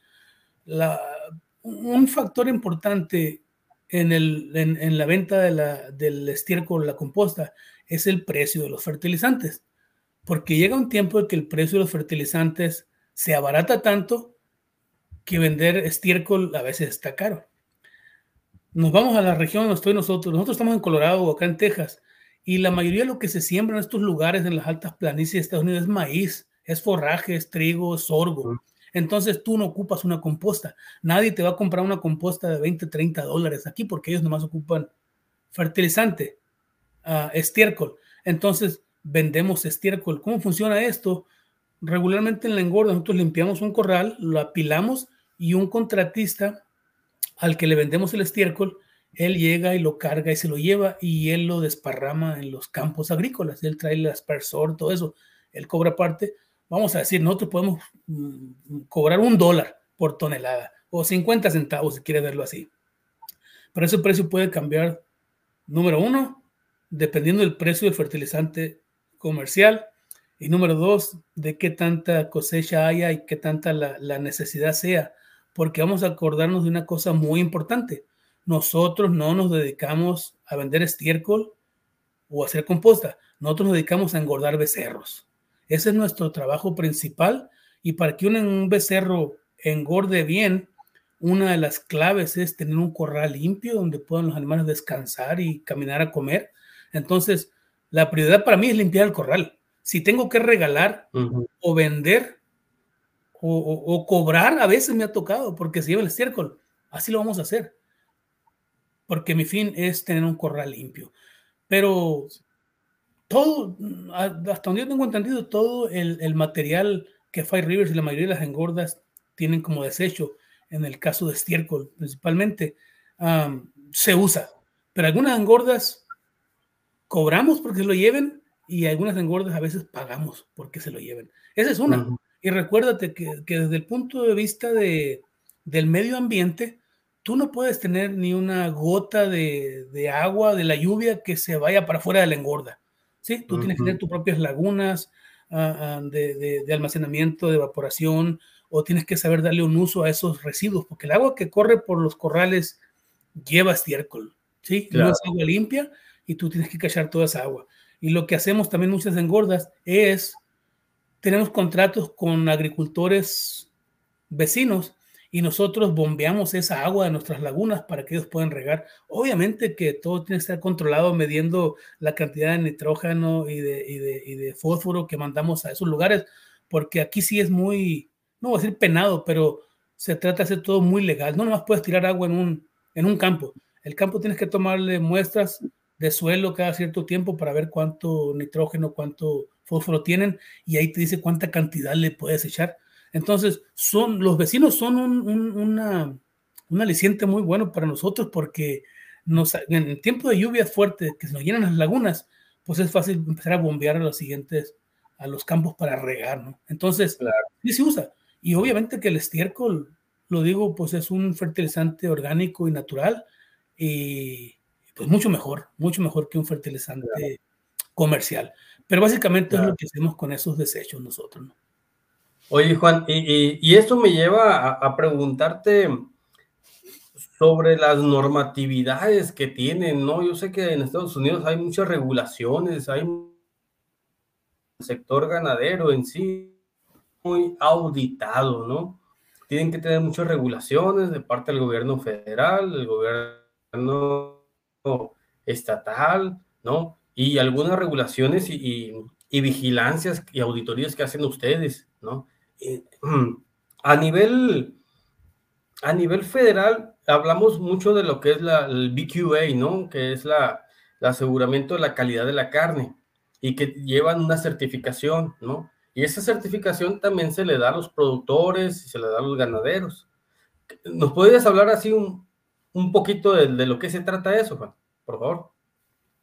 Un factor importante en, el, en, la venta de la, del estiércol, la composta, es el precio de los fertilizantes. Porque llega un tiempo en que el precio de los fertilizantes se abarata tanto que vender estiércol a veces está caro. Nos vamos a la región donde estoy nosotros. Nosotros estamos en Colorado o acá en Texas. Y la mayoría de lo que se siembra en estos lugares, en las altas planicies de Estados Unidos, es maíz, es forraje, es trigo, sorgo. Entonces tú no ocupas una composta. Nadie te va a comprar una composta de 20, 30 dólares aquí porque ellos nomás ocupan fertilizante estiércol. Entonces, vendemos estiércol. ¿Cómo funciona esto? Regularmente en la engorda nosotros limpiamos un corral, lo apilamos y un contratista al que le vendemos el estiércol, él llega y lo carga y se lo lleva y él lo desparrama en los campos agrícolas. Él trae el aspersor, todo eso. Él cobra parte. Vamos a decir, nosotros podemos mm, cobrar un dólar por tonelada o 50 centavos si quiere verlo así. Pero ese precio puede cambiar, número uno, dependiendo del precio del fertilizante comercial. Y número dos, de qué tanta cosecha haya y qué tanta la, necesidad sea. Porque vamos a acordarnos de una cosa muy importante. nosotros no nos dedicamos a vender estiércol o a hacer composta. Nosotros nos dedicamos a engordar becerros. Ese es nuestro trabajo principal. Y para que un becerro engorde bien, una de las claves es tener un corral limpio donde puedan los animales descansar y caminar a comer. Entonces, la prioridad para mí es limpiar el corral. Si tengo que regalar o vender o, cobrar, a veces me ha tocado porque se lleva el estiércol. Así lo vamos a hacer. Porque mi fin es tener un corral limpio. Pero todo, hasta donde yo tengo entendido, todo el, material que Fire Rivers y la mayoría de las engordas tienen como desecho, en el caso de estiércol principalmente, se usa. Pero algunas engordas cobramos porque se lo lleven y algunas engordas a veces pagamos porque se lo lleven. Esa es una. Y recuérdate que, desde el punto de vista de, del medio ambiente, tú no puedes tener ni una gota de, agua de la lluvia que se vaya para fuera de la engorda. ¿sí? Tú tienes que tener tus propias lagunas ah, ah, de, almacenamiento, de evaporación, o tienes que saber darle un uso a esos residuos, porque el agua que corre por los corrales lleva estiércol, ¿sí? No es agua limpia y tú tienes que cachar toda esa agua. Y lo que hacemos también muchas engordas es tenemos contratos con agricultores vecinos y nosotros bombeamos esa agua de nuestras lagunas para que ellos puedan regar. Obviamente que todo tiene que estar controlado midiendo la cantidad de nitrógeno y de, y de, fósforo que mandamos a esos lugares, porque aquí sí es muy, no voy a decir penado, pero se trata de hacer todo muy legal. No nomás puedes tirar agua en un, en un campo. El campo tienes que tomarle muestras de suelo cada cierto tiempo para ver cuánto nitrógeno, cuánto fósforo tienen y ahí te dice cuánta cantidad le puedes echar. Entonces, son, los vecinos son un, una, un aliciente muy bueno para nosotros porque nos, en el tiempo de lluvias fuertes que se nos llenan las lagunas, pues es fácil empezar a bombear a los siguientes, a los campos para regar, ¿no? Entonces, sí se usa. Y obviamente que el estiércol, lo digo, pues es un fertilizante orgánico y natural y pues mucho mejor, mucho mejor que un fertilizante comercial. Pero básicamente es lo que hacemos con esos desechos nosotros, ¿no? Oye, Juan, y, y, esto me lleva a, preguntarte sobre las normatividades que tienen, ¿no? Yo sé que en Estados Unidos hay muchas regulaciones, hay un sector ganadero en sí muy auditado, ¿no? Tienen que tener muchas regulaciones de parte del gobierno federal, del gobierno estatal, ¿no? Y algunas regulaciones y, vigilancias y auditorías que hacen ustedes, ¿no? Eh, a nivel, a nivel federal, hablamos mucho de lo que es la, el BQA, ¿no? Que es la, el aseguramiento de la calidad de la carne y que llevan una certificación, ¿no? Y esa certificación también se le da a los productores y se le da a los ganaderos. ¿Nos podrías hablar así un, un poquito de, de, lo que se trata eso, Juan? Por favor.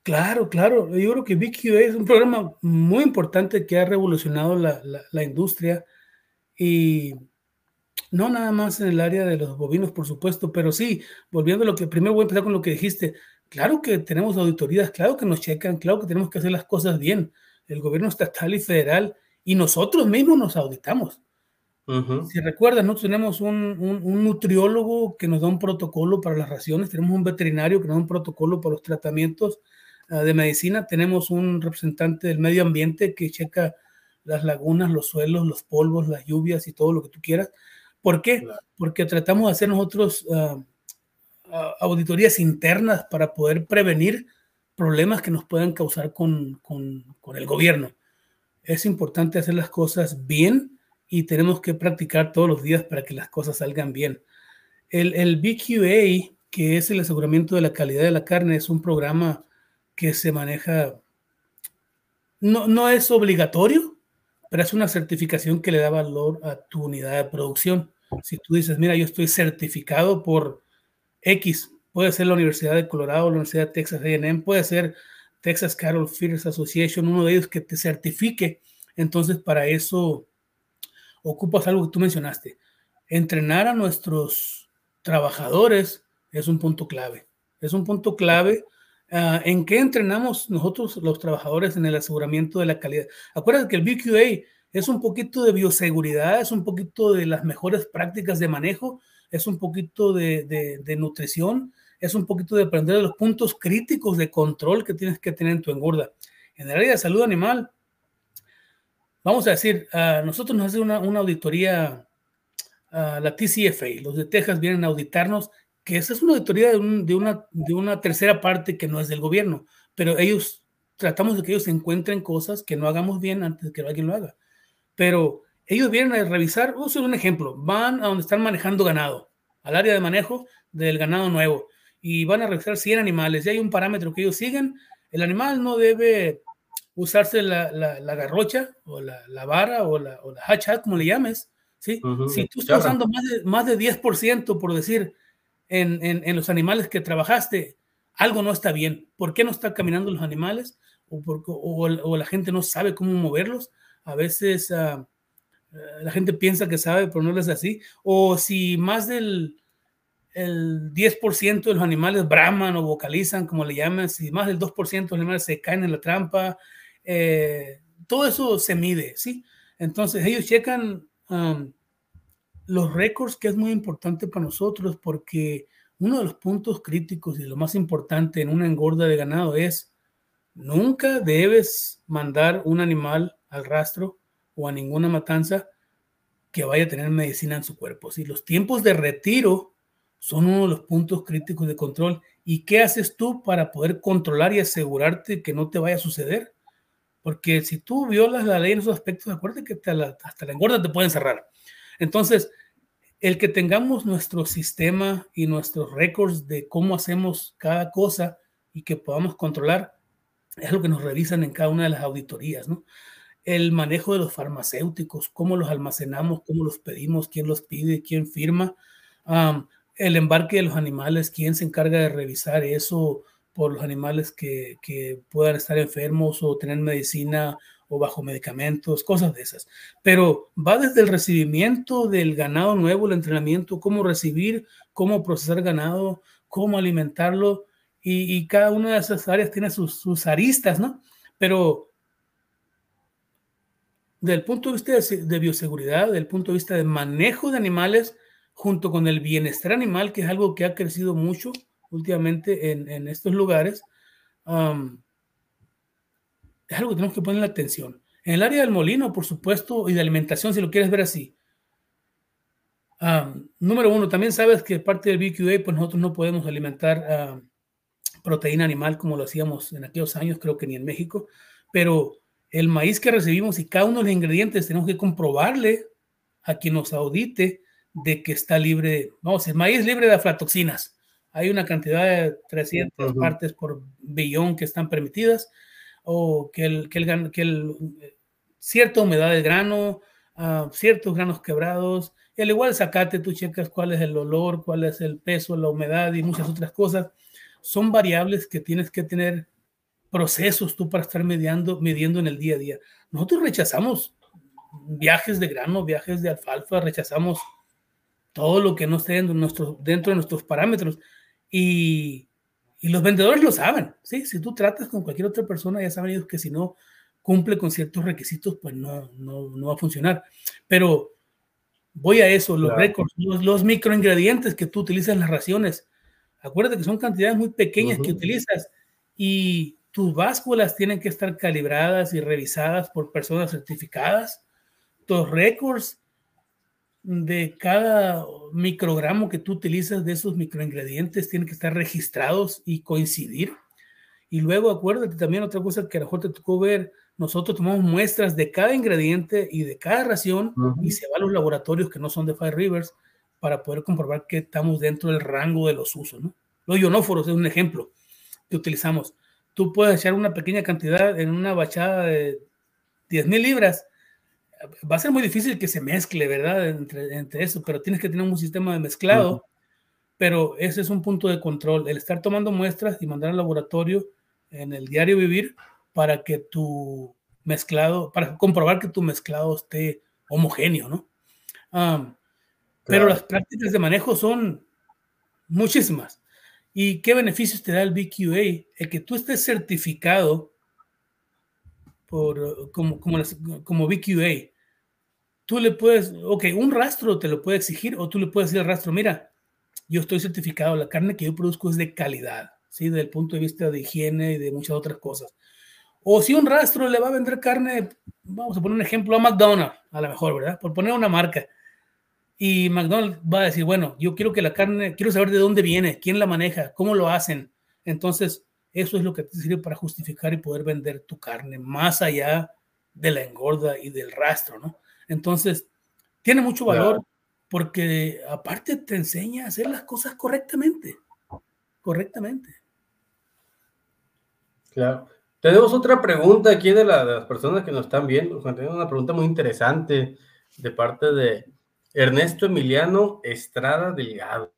Claro, claro. Yo creo que BQA es un programa muy importante que ha revolucionado la, la, industria y no nada más en el área de los bovinos, por supuesto, pero sí, volviendo a lo que primero voy a empezar con lo que dijiste. Claro que tenemos auditorías, claro que nos checan, claro que tenemos que hacer las cosas bien. El gobierno estatal y federal y nosotros mismos nos auditamos. Si recuerdan, nosotros tenemos un, un, un, nutriólogo que nos da un protocolo para las raciones, tenemos un veterinario que nos da un protocolo para los tratamientos de medicina, tenemos un representante del medio ambiente que checa las lagunas, los suelos, los polvos, las lluvias y todo lo que tú quieras. ¿Por qué? Porque tratamos de hacer nosotros ah, ah, auditorías internas para poder prevenir problemas que nos puedan causar con, con, con, el gobierno. Es importante hacer las cosas bien y tenemos que practicar todos los días para que las cosas salgan bien. El, el BQA, que es el aseguramiento de la calidad de la carne, es un programa que se maneja, no, no es obligatorio, pero es una certificación que le da valor a tu unidad de producción. Si tú dices, mira, yo estoy certificado por X, puede ser la Universidad de Colorado, la Universidad de Texas AM, puede ser Texas Cattle Feeders Association, uno de ellos que te certifique. Entonces, para eso ocupas algo que tú mencionaste. Entrenar a nuestros trabajadores es un punto clave. Es un punto clave Ah, ¿En qué entrenamos nosotros los trabajadores en el aseguramiento de la calidad? Acuérdate que el BQA es un poquito de bioseguridad, es un poquito de las mejores prácticas de manejo, es un poquito de, nutrición, es un poquito de aprender de los puntos críticos de control que tienes que tener en tu engorda. En el área de salud animal, vamos a decir, uh, nosotros nos hace una, una auditoría, uh, la TCFA, los de Texas vienen a auditarnos, que esa es una auditoría de, un, de, una, de una tercera parte que no es del gobierno, pero ellos, tratamos de que ellos encuentren cosas que no hagamos bien antes de que alguien lo haga. Pero ellos vienen a revisar, hacer un ejemplo, van a donde están manejando ganado, al área de manejo del ganado nuevo, y van a revisar 100 animales, y hay un parámetro que ellos siguen, el animal no debe usarse la, la, garrocha o la, la, vara o la, o la como le llames, ¿sí? si tú estás usando más de, más de 10%, por decir, en, en, en, los animales que trabajaste, algo no está bien. ¿Por qué no están caminando los animales? O, por, o, o la gente no sabe cómo moverlos. A veces uh, la gente piensa que sabe, pero no es así. O si más del el 10% de los animales braman o vocalizan, como le llaman, si más del 2% de los animales se caen en la trampa, eh, todo eso se mide, ¿sí? Entonces ellos checan um, los récords, que es muy importante para nosotros, porque uno de los puntos críticos y lo más importante en una engorda de ganado es nunca debes mandar un animal al rastro o a ninguna matanza que vaya a tener medicina en su cuerpo. Si los tiempos de retiro son uno de los puntos críticos de control. ¿Y qué haces tú para poder controlar y asegurarte que no te vaya a suceder? Porque si tú violas la ley en esos aspectos, acuérdate que hasta la engorda te pueden cerrar. Entonces, el que tengamos nuestro sistema y nuestros récords de cómo hacemos cada cosa y que podamos controlar, es lo que nos revisan en cada una de las auditorías, ¿no? El manejo de los farmacéuticos, cómo los almacenamos, cómo los pedimos, quién los pide, quién firma, el embarque de los animales, quién se encarga de revisar eso por los animales que, que puedan estar enfermos o tener medicina o bajo medicamentos, cosas de esas. Pero va desde el recibimiento del ganado nuevo, el entrenamiento, cómo recibir, cómo procesar ganado, cómo alimentarlo, y, cada una de esas áreas tiene sus, sus, aristas, ¿no? Pero del punto de vista de, bioseguridad, del punto de vista de manejo de animales, junto con el bienestar animal, que es algo que ha crecido mucho últimamente en, estos lugares, es algo que tenemos que poner la atención. En el área del molino, por supuesto, y de alimentación, si lo quieres ver así. número uno, también sabes que parte del BQA, pues nosotros no podemos alimentar proteína animal como lo hacíamos en aquellos años, creo que ni en México, pero el maíz que recibimos y cada uno de los ingredientes tenemos que comprobarle a quien nos audite de que está libre, vamos, el maíz libre de aflatoxinas. Hay una cantidad de 300 partes por billón que están permitidas o que el, que el, que el cierta humedad del grano, uh, ciertos granos quebrados, al igual sacate, tú checas cuál es el olor, cuál es el peso, la humedad y muchas otras cosas. Son variables que tienes que tener procesos tú para estar mediando, midiendo en el día a día. Nosotros rechazamos viajes de grano, viajes de alfalfa, rechazamos todo lo que no esté dentro de, nuestro, dentro de nuestros parámetros. Y y los vendedores lo saben, ¿sí? Si tú tratas con cualquier otra persona, ya saben ellos que si no cumple con ciertos requisitos, pues no, no, no va a funcionar. Pero voy a eso, los récords, los, los, microingredientes que tú utilizas en las raciones. Acuérdate que son cantidades muy pequeñas que utilizas y tus básculas tienen que estar calibradas y revisadas por personas certificadas. Tus récords de cada microgramo que tú utilizas de esos microingredientes tienen que estar registrados y coincidir. Y luego acuérdate también otra cosa que a lo mejor te tocó ver, nosotros tomamos muestras de cada ingrediente y de cada ración y se va a los laboratorios que no son de Five Rivers para poder comprobar que estamos dentro del rango de los usos. ¿no? Los ionóforos es un ejemplo que utilizamos. Tú puedes echar una pequeña cantidad en una bachada de 10.000 libras va a ser muy difícil que se mezcle, ¿verdad? Entre, entre eso, pero tienes que tener un sistema de mezclado. Pero ese es un punto de control, el estar tomando muestras y mandar al laboratorio en el diario vivir para que tu mezclado, para comprobar que tu mezclado esté homogéneo, ¿no? Pero las prácticas de manejo son muchísimas. ¿Y qué beneficios te da el BQA? El que tú estés certificado por, como, como, como BQA, tú le puedes, ok, un rastro te lo puede exigir o tú le puedes decir al rastro, mira, yo estoy certificado, la carne que yo produzco es de calidad, ¿sí? Desde el punto de vista de higiene y de muchas otras cosas. O si un rastro le va a vender carne, vamos a poner un ejemplo a McDonald's, a lo mejor, ¿verdad? Por poner una marca. Y McDonald's va a decir, bueno, yo quiero que la carne, quiero saber de dónde viene, quién la maneja, cómo lo hacen. Entonces, eso es lo que te sirve para justificar y poder vender tu carne más allá de la engorda y del rastro, ¿no? Entonces, tiene mucho valor porque aparte te enseña a hacer las cosas correctamente, correctamente. Claro. Tenemos otra pregunta aquí de, las personas que nos están viendo. Tenemos una pregunta muy interesante de parte de Ernesto Emiliano Estrada Delgado.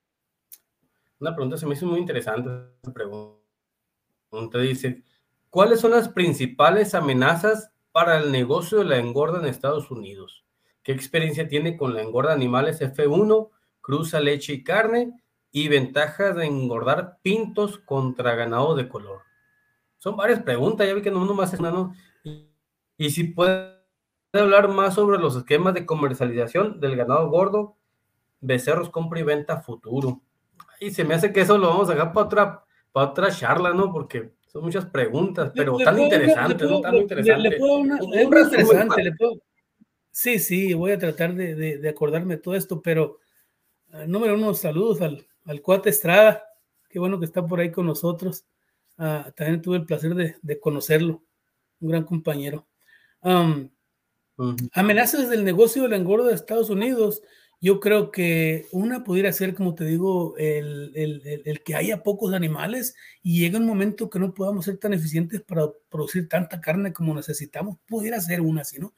Una pregunta se me hizo muy interesante. Esa pregunta dice: ¿Cuáles son las principales amenazas para el negocio de la engorda en Estados Unidos? ¿Qué experiencia tiene con la engorda animales F1, cruza leche y carne y ventajas de engordar pintos contra ganado de color? Son varias preguntas, ya vi que no uno más es nano. Y, si puede hablar más sobre los esquemas de comercialización del ganado gordo, becerros compra y venta futuro. Y se me hace que eso lo vamos a dejar para otra, para otra charla, ¿no? Porque son muchas preguntas, pero tan interesantes, interesante, le puedo, Sí, sí, voy a tratar de, de, acordarme de todo esto, pero uh, número uno, saludos al, al cuate Estrada, qué bueno que está por ahí con nosotros. Uh, también tuve el placer de, de, conocerlo, un gran compañero. Um, Amenazas del negocio de la engorda de Estados Unidos. Yo creo que una pudiera ser, como te digo, el, el, el, que haya pocos animales y llegue un momento que no podamos ser tan eficientes para producir tanta carne como necesitamos. Pudiera ser una así, ¿no?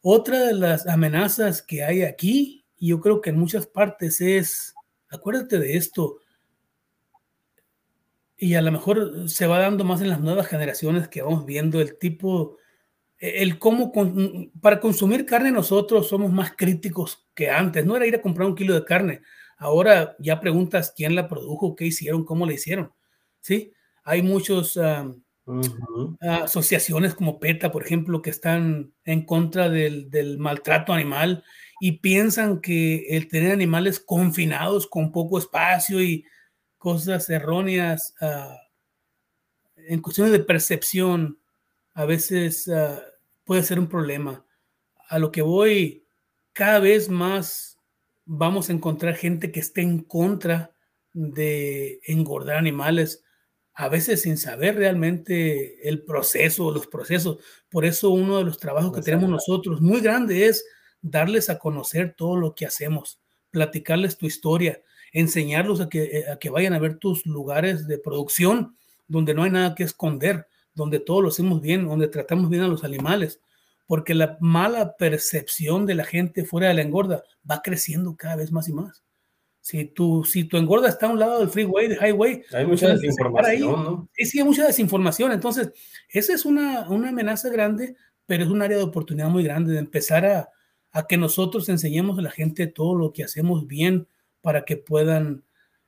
Otra de las amenazas que hay aquí, y yo creo que en muchas partes es, acuérdate de esto, y a lo mejor se va dando más en las nuevas generaciones que vamos viendo el tipo, el cómo, para consumir carne nosotros somos más críticos que antes, no era ir a comprar un kilo de carne, ahora ya preguntas quién la produjo, qué hicieron, cómo la hicieron, ¿sí? Hay muchos asociaciones como PETA, por ejemplo, que están en contra del, del, maltrato animal y piensan que el tener animales confinados con poco espacio y cosas erróneas uh, en cuestiones de percepción a veces uh, puede ser un problema. A lo que voy, cada vez más vamos a encontrar gente que esté en contra de engordar animales a veces sin saber realmente el proceso, los procesos. Por eso uno de los trabajos que tenemos nosotros muy grande es darles a conocer todo lo que hacemos, platicarles tu historia, enseñarlos a que, eh, a que vayan a ver tus lugares de producción donde no hay nada que esconder, donde todo lo hacemos bien, donde tratamos bien a los animales, porque la mala percepción de la gente fuera de la engorda va creciendo cada vez más y más. Si tu, si tu engorda está a un lado del freeway, del highway, hay mucha desinformación, ¿no? Sí, hay mucha desinformación. Entonces, esa es una, una, amenaza grande, pero es un área de oportunidad muy grande de empezar a, a, que nosotros enseñemos a la gente todo lo que hacemos bien para que puedan.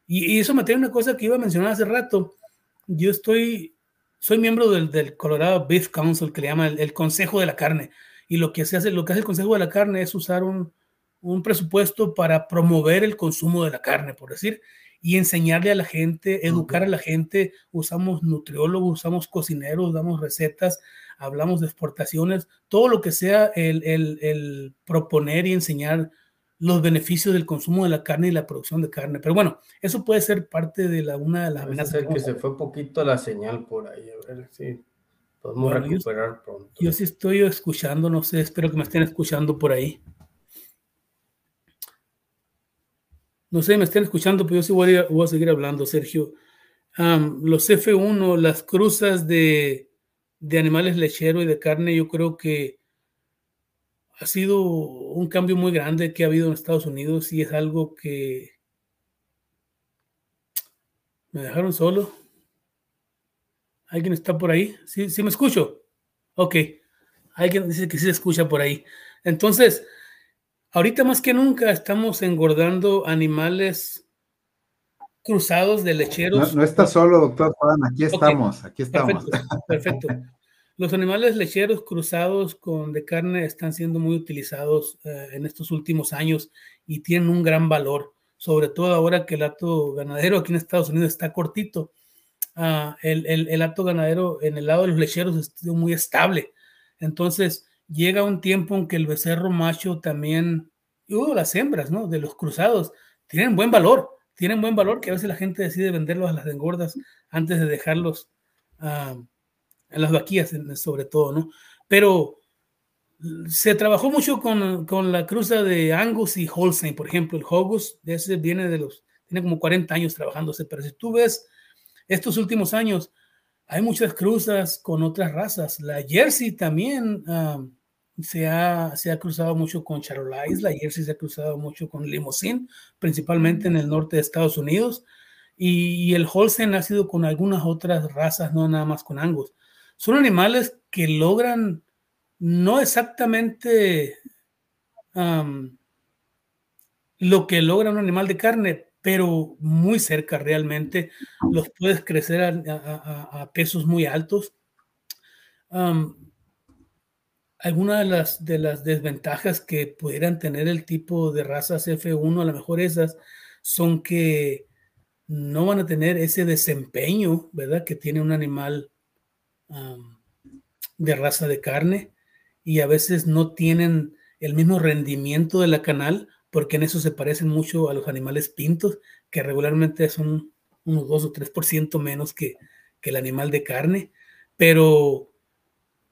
Y, y, eso me trae una cosa que iba a mencionar hace rato. Yo estoy, soy miembro del, del Colorado Beef Council, que le llama el, el, Consejo de la Carne. Y lo que se hace, lo que hace el Consejo de la Carne es usar un, un presupuesto para promover el consumo de la carne, por decir, y enseñarle a la gente, educar a la gente. Usamos nutriólogos, usamos cocineros, damos recetas, hablamos de exportaciones, todo lo que sea el, el, el, proponer y enseñar los beneficios del consumo de la carne y la producción de carne. Pero bueno, eso puede ser parte de la, una de las amenazas. que se fue poquito la señal por ahí, a ver si podemos recuperar yo, pronto. Yo sí estoy escuchando, no sé, espero que me estén escuchando por ahí. No sé, me están escuchando, pero yo sí voy a, voy a seguir hablando, Sergio. Um, los F1, las cruzas de, de, animales lecheros y de carne, yo creo que ha sido un cambio muy grande que ha habido en Estados Unidos y es algo que me dejaron solo. ¿Alguien está por ahí? ¿Sí, sí me escucho? Ok. Alguien dice que sí se escucha por ahí. Entonces, Ahorita más que nunca estamos engordando animales cruzados de lecheros. No, no está solo, doctor Juan, aquí estamos, aquí estamos. Perfecto, perfecto, Los animales lecheros cruzados con de carne están siendo muy utilizados eh, en estos últimos años y tienen un gran valor. sobre todo ahora que el acto ganadero aquí en Estados Unidos está cortito. Ah, el, el, el acto ganadero en el lado de los lecheros es muy estable. Entonces, llega un tiempo en que el becerro macho también, y las hembras, ¿no? De los cruzados, tienen buen valor, tienen buen valor que a veces la gente decide venderlos a las engordas antes de dejarlos uh, en las vaquillas, sobre todo, ¿no? Pero se trabajó mucho con, con, la cruza de Angus y Holstein, por ejemplo, el Hogus, ese viene de los, tiene como 40 años trabajándose, pero si tú ves estos últimos años, hay muchas cruzas con otras razas. La Jersey también um, se, ha, se ha cruzado mucho con Charolais, la Jersey se ha cruzado mucho con Limousin, principalmente en el norte de Estados Unidos, y, y el Holstein ha sido con algunas otras razas, no nada más con Angus. Son animales que logran no exactamente lo que logra un animal de carne, pero muy cerca realmente. Los puedes crecer a, pesos muy altos. algunas de las, de las desventajas que pudieran tener el tipo de razas F1, a lo mejor esas, son que no van a tener ese desempeño, ¿verdad? Que tiene un animal de raza de carne y a veces no tienen el mismo rendimiento de la canal, porque en eso se parecen mucho a los animales pintos, que regularmente son unos 2 o 3% menos que, el animal de carne, pero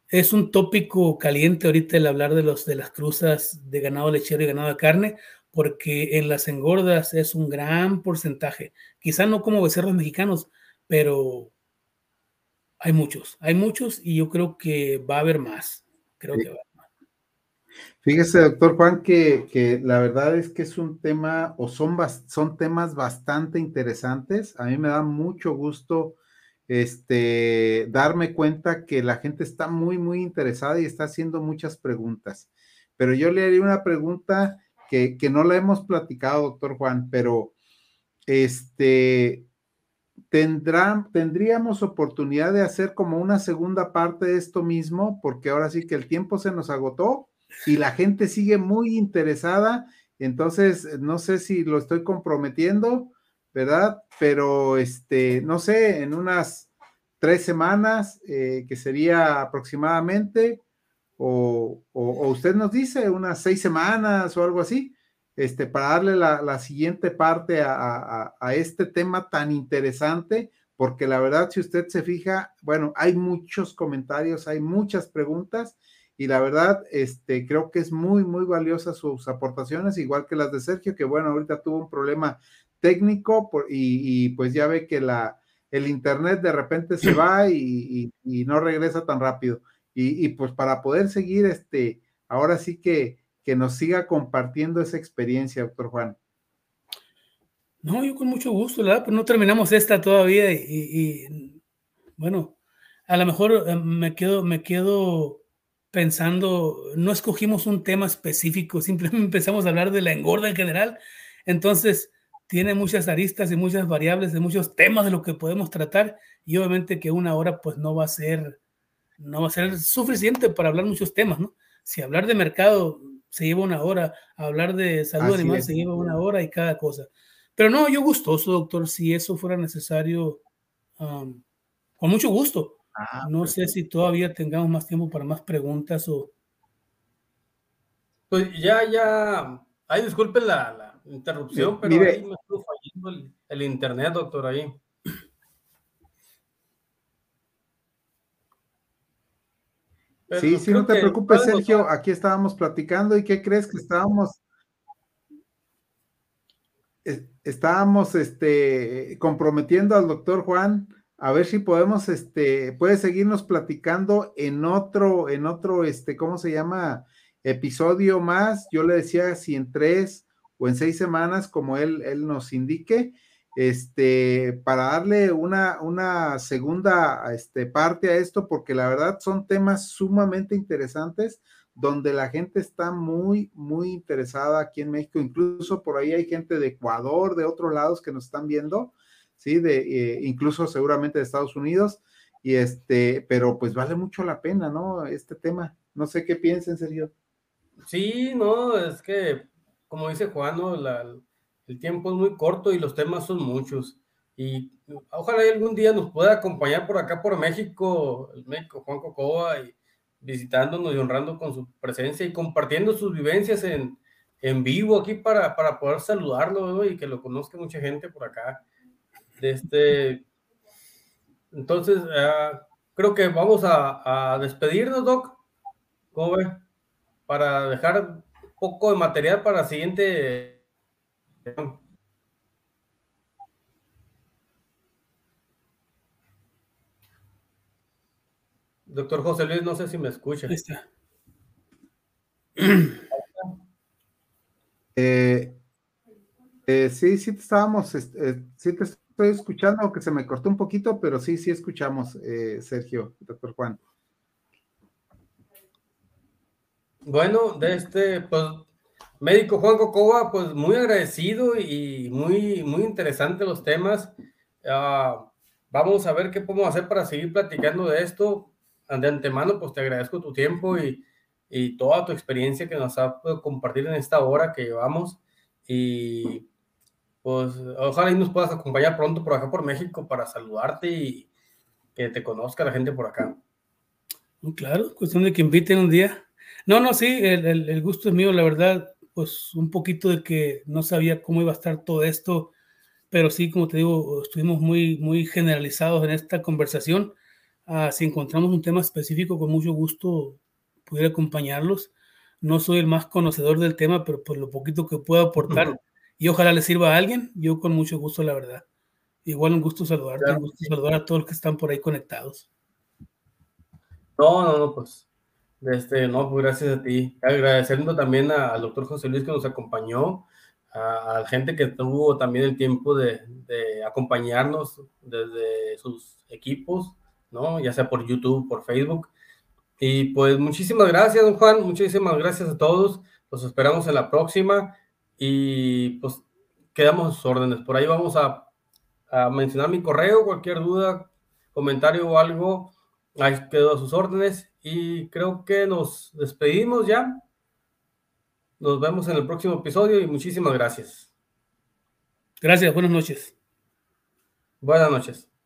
es un tópico caliente ahorita el hablar de, los, de las cruzas de ganado lechero y ganado de carne, porque en las engordas es un gran porcentaje, quizá no como becerros mexicanos, pero hay muchos, hay muchos y yo creo que va a haber más creo que va. Fíjese, doctor Juan, que, la verdad es que es un tema o son, son temas bastante interesantes. A mí me da mucho gusto este, darme cuenta que la gente está muy, muy interesada y está haciendo muchas preguntas. Pero yo le haría una pregunta que, que no la hemos platicado, doctor Juan, pero este, tendríamos oportunidad de hacer como una segunda parte de esto mismo, porque ahora sí que el tiempo se nos agotó y la gente sigue muy interesada. Entonces, no sé si lo estoy comprometiendo, ¿verdad? Pero, este, no sé, en unas tres semanas, eh, que sería aproximadamente, o, o, usted nos dice unas seis semanas o algo así, este, para darle la, siguiente parte a, este tema tan interesante, porque la verdad, si usted se fija, bueno, hay muchos comentarios, hay muchas preguntas, y la verdad, este, creo que es muy, muy valiosa sus aportaciones, igual que las de Sergio, que bueno, ahorita tuvo un problema técnico y, pues ya ve que la, el internet de repente se va y, no regresa tan rápido. Y, y, pues para poder seguir, este, ahora sí que que nos siga compartiendo esa experiencia, doctor Juan. No, yo con mucho gusto, ¿verdad? Pues no terminamos esta todavía y, bueno, a lo mejor eh, me quedo, me quedo pensando, no escogimos un tema específico, simplemente empezamos a hablar de la engorda en general, entonces tiene muchas aristas y muchas variables de muchos temas de lo que podemos tratar y obviamente que una hora pues no va a ser, no va a ser suficiente para hablar muchos temas, ¿no? Si hablar de mercado se lleva una hora, hablar de salud animal se lleva una hora y cada cosa. Pero no, yo gustoso, doctor, si eso fuera necesario, con mucho gusto. Ah, no sé si todavía tengamos más tiempo para más preguntas o... Pues ya, ya, ay, disculpen la, interrupción, pero ahí me estuvo fallando el, el internet, doctor, ahí. Sí, sí, no te preocupes, Sergio. Aquí estábamos platicando y ¿qué crees que estábamos? Estábamos este, comprometiendo al doctor Juan a ver si podemos, este, puede seguirnos platicando en otro, en otro, este, ¿cómo se llama? Episodio más. Yo le decía si en tres o en seis semanas, como él, él nos indique, este, para darle una, una segunda este, parte a esto, porque la verdad son temas sumamente interesantes donde la gente está muy, muy interesada aquí en México. Incluso por ahí hay gente de Ecuador, de otros lados que nos están viendo, ¿sí? De, eh, incluso seguramente de Estados Unidos. Y este, pero pues vale mucho la pena, ¿no? Este tema. No sé qué piensen, Sergio. Sí, no, es que, como dice Juan, ¿no? El tiempo es muy corto y los temas son muchos. Y ojalá algún día nos pueda acompañar por acá, por México, el México Juan Cocoa, y visitándonos y honrando con su presencia y compartiendo sus vivencias en, en vivo aquí para, para poder saludarlo y que lo conozca mucha gente por acá. Este, entonces, uh, creo que vamos a, a, despedirnos, Doc. ¿Cómo ve? Para dejar un poco de material para la siguiente. Doctor José Luis, no sé si me escucha. Eh, eh, sí, sí te estábamos, eh, sí te estoy escuchando, que se me cortó un poquito, pero sí, sí escuchamos, eh, Sergio, doctor Juan. Bueno, de este, pues, médico Juan Cocoba, pues muy agradecido y muy, muy interesante los temas. Uh, vamos a ver qué podemos hacer para seguir platicando de esto. De antemano, pues te agradezco tu tiempo y, y toda tu experiencia que nos ha podido compartir en esta hora que llevamos. Y pues ojalá y nos puedas acompañar pronto por acá por México para saludarte y que te conozca la gente por acá. Claro, cuestión de que inviten un día. No, no, sí, el, el, gusto es mío, la verdad, pues un poquito de que no sabía cómo iba a estar todo esto, pero sí, como te digo, estuvimos muy, muy generalizados en esta conversación. Ah, si encontramos un tema específico, con mucho gusto pudiera acompañarlos. No soy el más conocedor del tema, pero por lo poquito que puedo aportar, y ojalá le sirva a alguien, yo con mucho gusto, la verdad. Igual un gusto saludarte, un gusto saludar a todos los que están por ahí conectados. No, no, no, pues, este, no, pues gracias a ti. Agradeciendo también al doctor José Luis que nos acompañó, a, la gente que tuvo también el tiempo de, de, acompañarnos desde sus equipos, ¿no? Ya sea por YouTube, por Facebook. Y pues muchísimas gracias, don Juan, muchísimas gracias a todos. Los esperamos en la próxima y pues quedamos sus órdenes. Por ahí vamos a, mencionar mi correo, cualquier duda, comentario o algo, ahí quedo a sus órdenes y creo que nos despedimos ya. Nos vemos en el próximo episodio y muchísimas gracias. Gracias, buenas noches. Buenas noches.